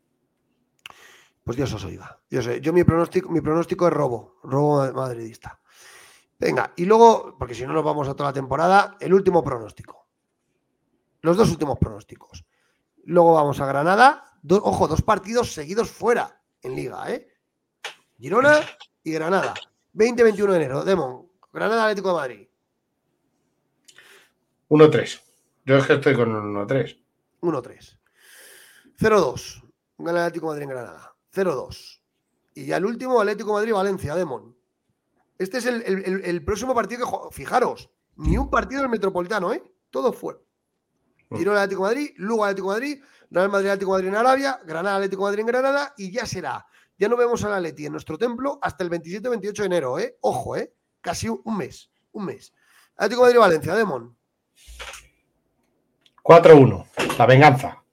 Pues Dios os oiga. Dios os- yo mi pronóstico, mi pronóstico es robo, robo madridista. Venga, y luego, porque si no nos vamos a toda la temporada, el último pronóstico. Los dos últimos pronósticos. Luego vamos a Granada. Do- ojo, dos partidos seguidos fuera en Liga, ¿eh? Girona y Granada. 20-21 de enero. Demon, Granada Atlético de Madrid. 1-3. Yo es que estoy con un 1-3. 1-3. 0-2. Gana Atlético de Madrid en Granada. 0-2. Y ya el último, Atlético Madrid-Valencia, Demon. Este es el, el- el- próximo partido que Fijaros, ni un partido del Metropolitano, ¿eh? Todo fuera. Girona Atlético de Madrid, Lugo Atlético Madrid, Real Madrid Atlético Madrid en Arabia, Granada Atlético Madrid en Granada y ya será. Ya no vemos al Atleti en nuestro templo hasta el 27-28 de enero, ¿eh? Ojo, ¿eh? Casi un, mes. Un mes. Atlético de Madrid-Valencia, Demon. 4-1. La venganza.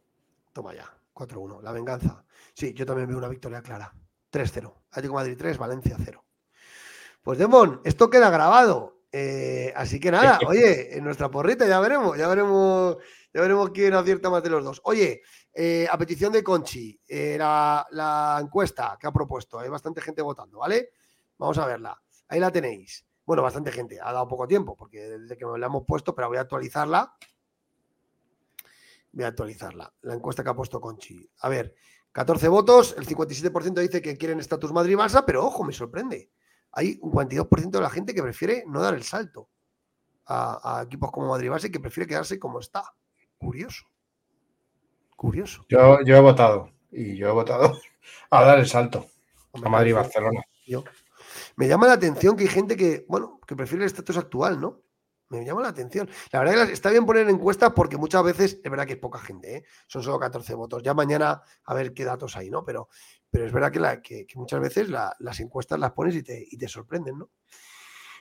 Toma ya, 4-1, la venganza. Sí, yo también veo una victoria clara. 3-0. Atlético Madrid 3, Valencia 0. Pues Demon, esto queda grabado. Eh, así que nada, oye, en nuestra porrita ya veremos, ya veremos, ya veremos quién acierta más de los dos. Oye, eh, a petición de Conchi, eh, la, la encuesta que ha propuesto, hay bastante gente votando, ¿vale? Vamos a verla. Ahí la tenéis. Bueno, bastante gente, ha dado poco tiempo, porque desde que la hemos puesto, pero voy a actualizarla. Voy a actualizarla. La encuesta que ha puesto Conchi. A ver, 14 votos, el 57% dice que quieren estatus Madrid-Barça, pero ojo, me sorprende. Hay un 42% de la gente que prefiere no dar el salto a, a equipos como Madrid-Barça y que prefiere quedarse como está. Curioso. Curioso. Yo, yo he votado. Y yo he votado a dar el salto a Madrid-Barcelona. yo- Me llama la atención que hay gente que, bueno, que prefiere el estatus actual, ¿no? Me llama la atención. La verdad que está bien poner encuestas porque muchas veces es verdad que es poca gente, ¿eh? Son solo 14 votos. Ya mañana a ver qué datos hay, ¿no? Pero, pero es verdad que, la- que- que muchas veces la- las encuestas las pones y te, y te sorprenden, ¿no?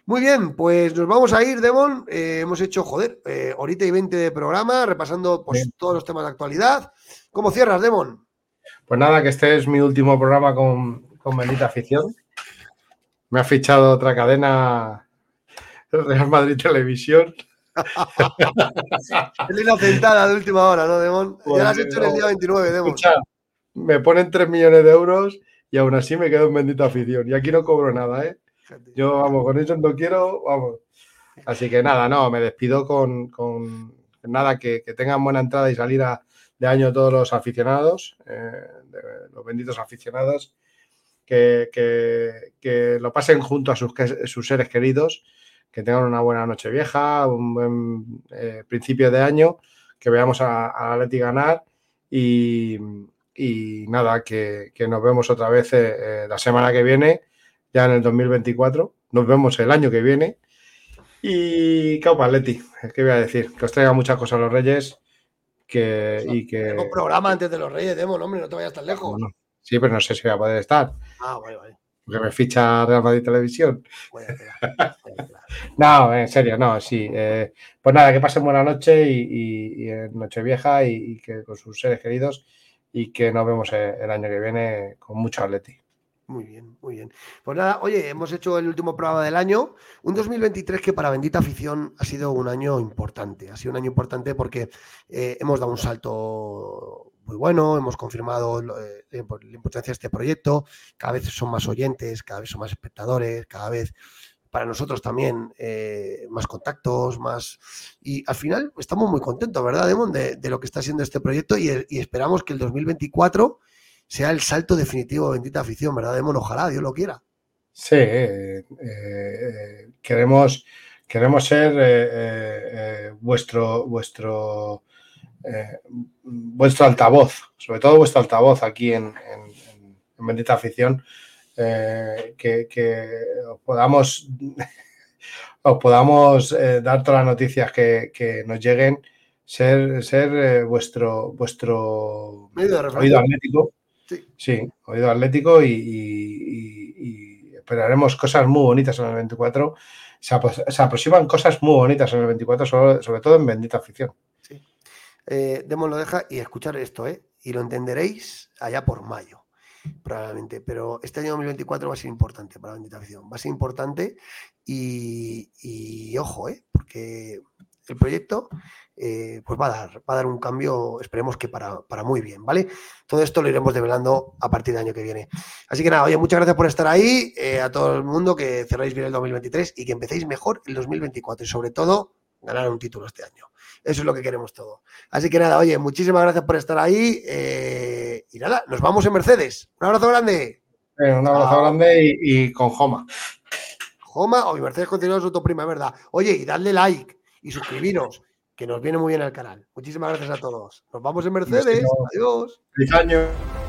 Muy bien, pues nos vamos a ir, Demon. Eh, hemos hecho, joder, eh, horita y 20 de programa, repasando pues, Bien. todos los temas de actualidad. ¿Cómo cierras, Demon? Pues nada, que este es mi último programa con, con Bendita Afición. Me ha fichado otra cadena, Real Madrid Televisión. es línea sentada de última hora, ¿no, Demon? ya la has hecho en el día 29, Demon. me ponen 3 millones de euros y aún así me quedo en bendita afición. Y aquí no cobro nada, ¿eh? Yo, vamos, con eso no quiero, vamos. Así que nada, no, me despido con, nada, que, tengan buena entrada y salida de año todos los aficionados, eh, los benditos aficionados, que, lo pasen junto a sus, sus, seres queridos, que tengan una buena noche vieja, un buen eh, principio de año, que veamos a, a Atleti ganar y, nada, que, nos vemos otra vez eh, la semana que viene, ya en el 2024, nos vemos el año que viene y Caupa Atleti, ¿qué voy a decir? Que os traiga muchas cosas a los Reyes que, y que... Tenemos programa antes de los Reyes, Demo, hombre, no te vayas tan lejos. sí, pero no sé si voy a poder estar. Ah, vale, vale. Porque me ficha Real Madrid Televisión. no, en serio, no, sí. Eh, pues nada, que pasen buena noche y, y, noche vieja y, que con sus seres queridos y que nos vemos el año que viene con mucho Atleti. Muy bien, muy bien. Pues nada, oye, hemos hecho el último programa del año, un 2023 que para Bendita Afición ha sido un año importante. Ha sido un año importante porque eh, hemos dado un salto muy bueno, hemos confirmado eh, la importancia de este proyecto, cada vez son más oyentes, cada vez son más espectadores, cada vez para nosotros también eh, más contactos, más... Y al final estamos muy contentos, ¿verdad, Demon, de, lo que está siendo este proyecto y, esperamos que el 2024 sea el salto definitivo de bendita afición, ¿verdad? Demon, ojalá, Dios lo quiera. Sí, eh, queremos, queremos ser eh, vuestro, vuestro, vuestro altavoz, sobre todo vuestro altavoz aquí en, Bendita Afición, que, os podamos, os podamos dar todas las noticias que, nos lleguen, ser, ser vuestro, vuestro oído atlético Sí, oído atlético y, esperaremos cosas muy bonitas en el 24. Se, aproximan cosas muy bonitas en el 24, sobre, todo en bendita afición. Eh, lo deja y escuchar esto, ¿eh? Y lo entenderéis allá por mayo, probablemente. Pero este año 2024 va a ser importante para bendita afición. Va a ser importante y, ojo, ¿eh? Porque el proyecto eh, pues va a, dar, va a dar un cambio, esperemos que para, muy bien, ¿vale? Todo esto lo iremos develando a partir del año que viene. Así que nada, oye, muchas gracias por estar ahí, eh, a todo el mundo, que cerráis bien el 2023 y que empecéis mejor el 2024 y sobre todo ganar un título este año. Eso es lo que queremos todo. Así que nada, oye, muchísimas gracias por estar ahí eh, y nada, nos vamos en Mercedes. Un abrazo grande. un abrazo grande y, con Joma. Joma o mi Mercedes continúa su prima, ¿verdad? Oye, y dadle like y suscribiros que nos viene muy bien al canal. Muchísimas gracias a todos. Nos vamos en Mercedes. Adiós. Feliz año.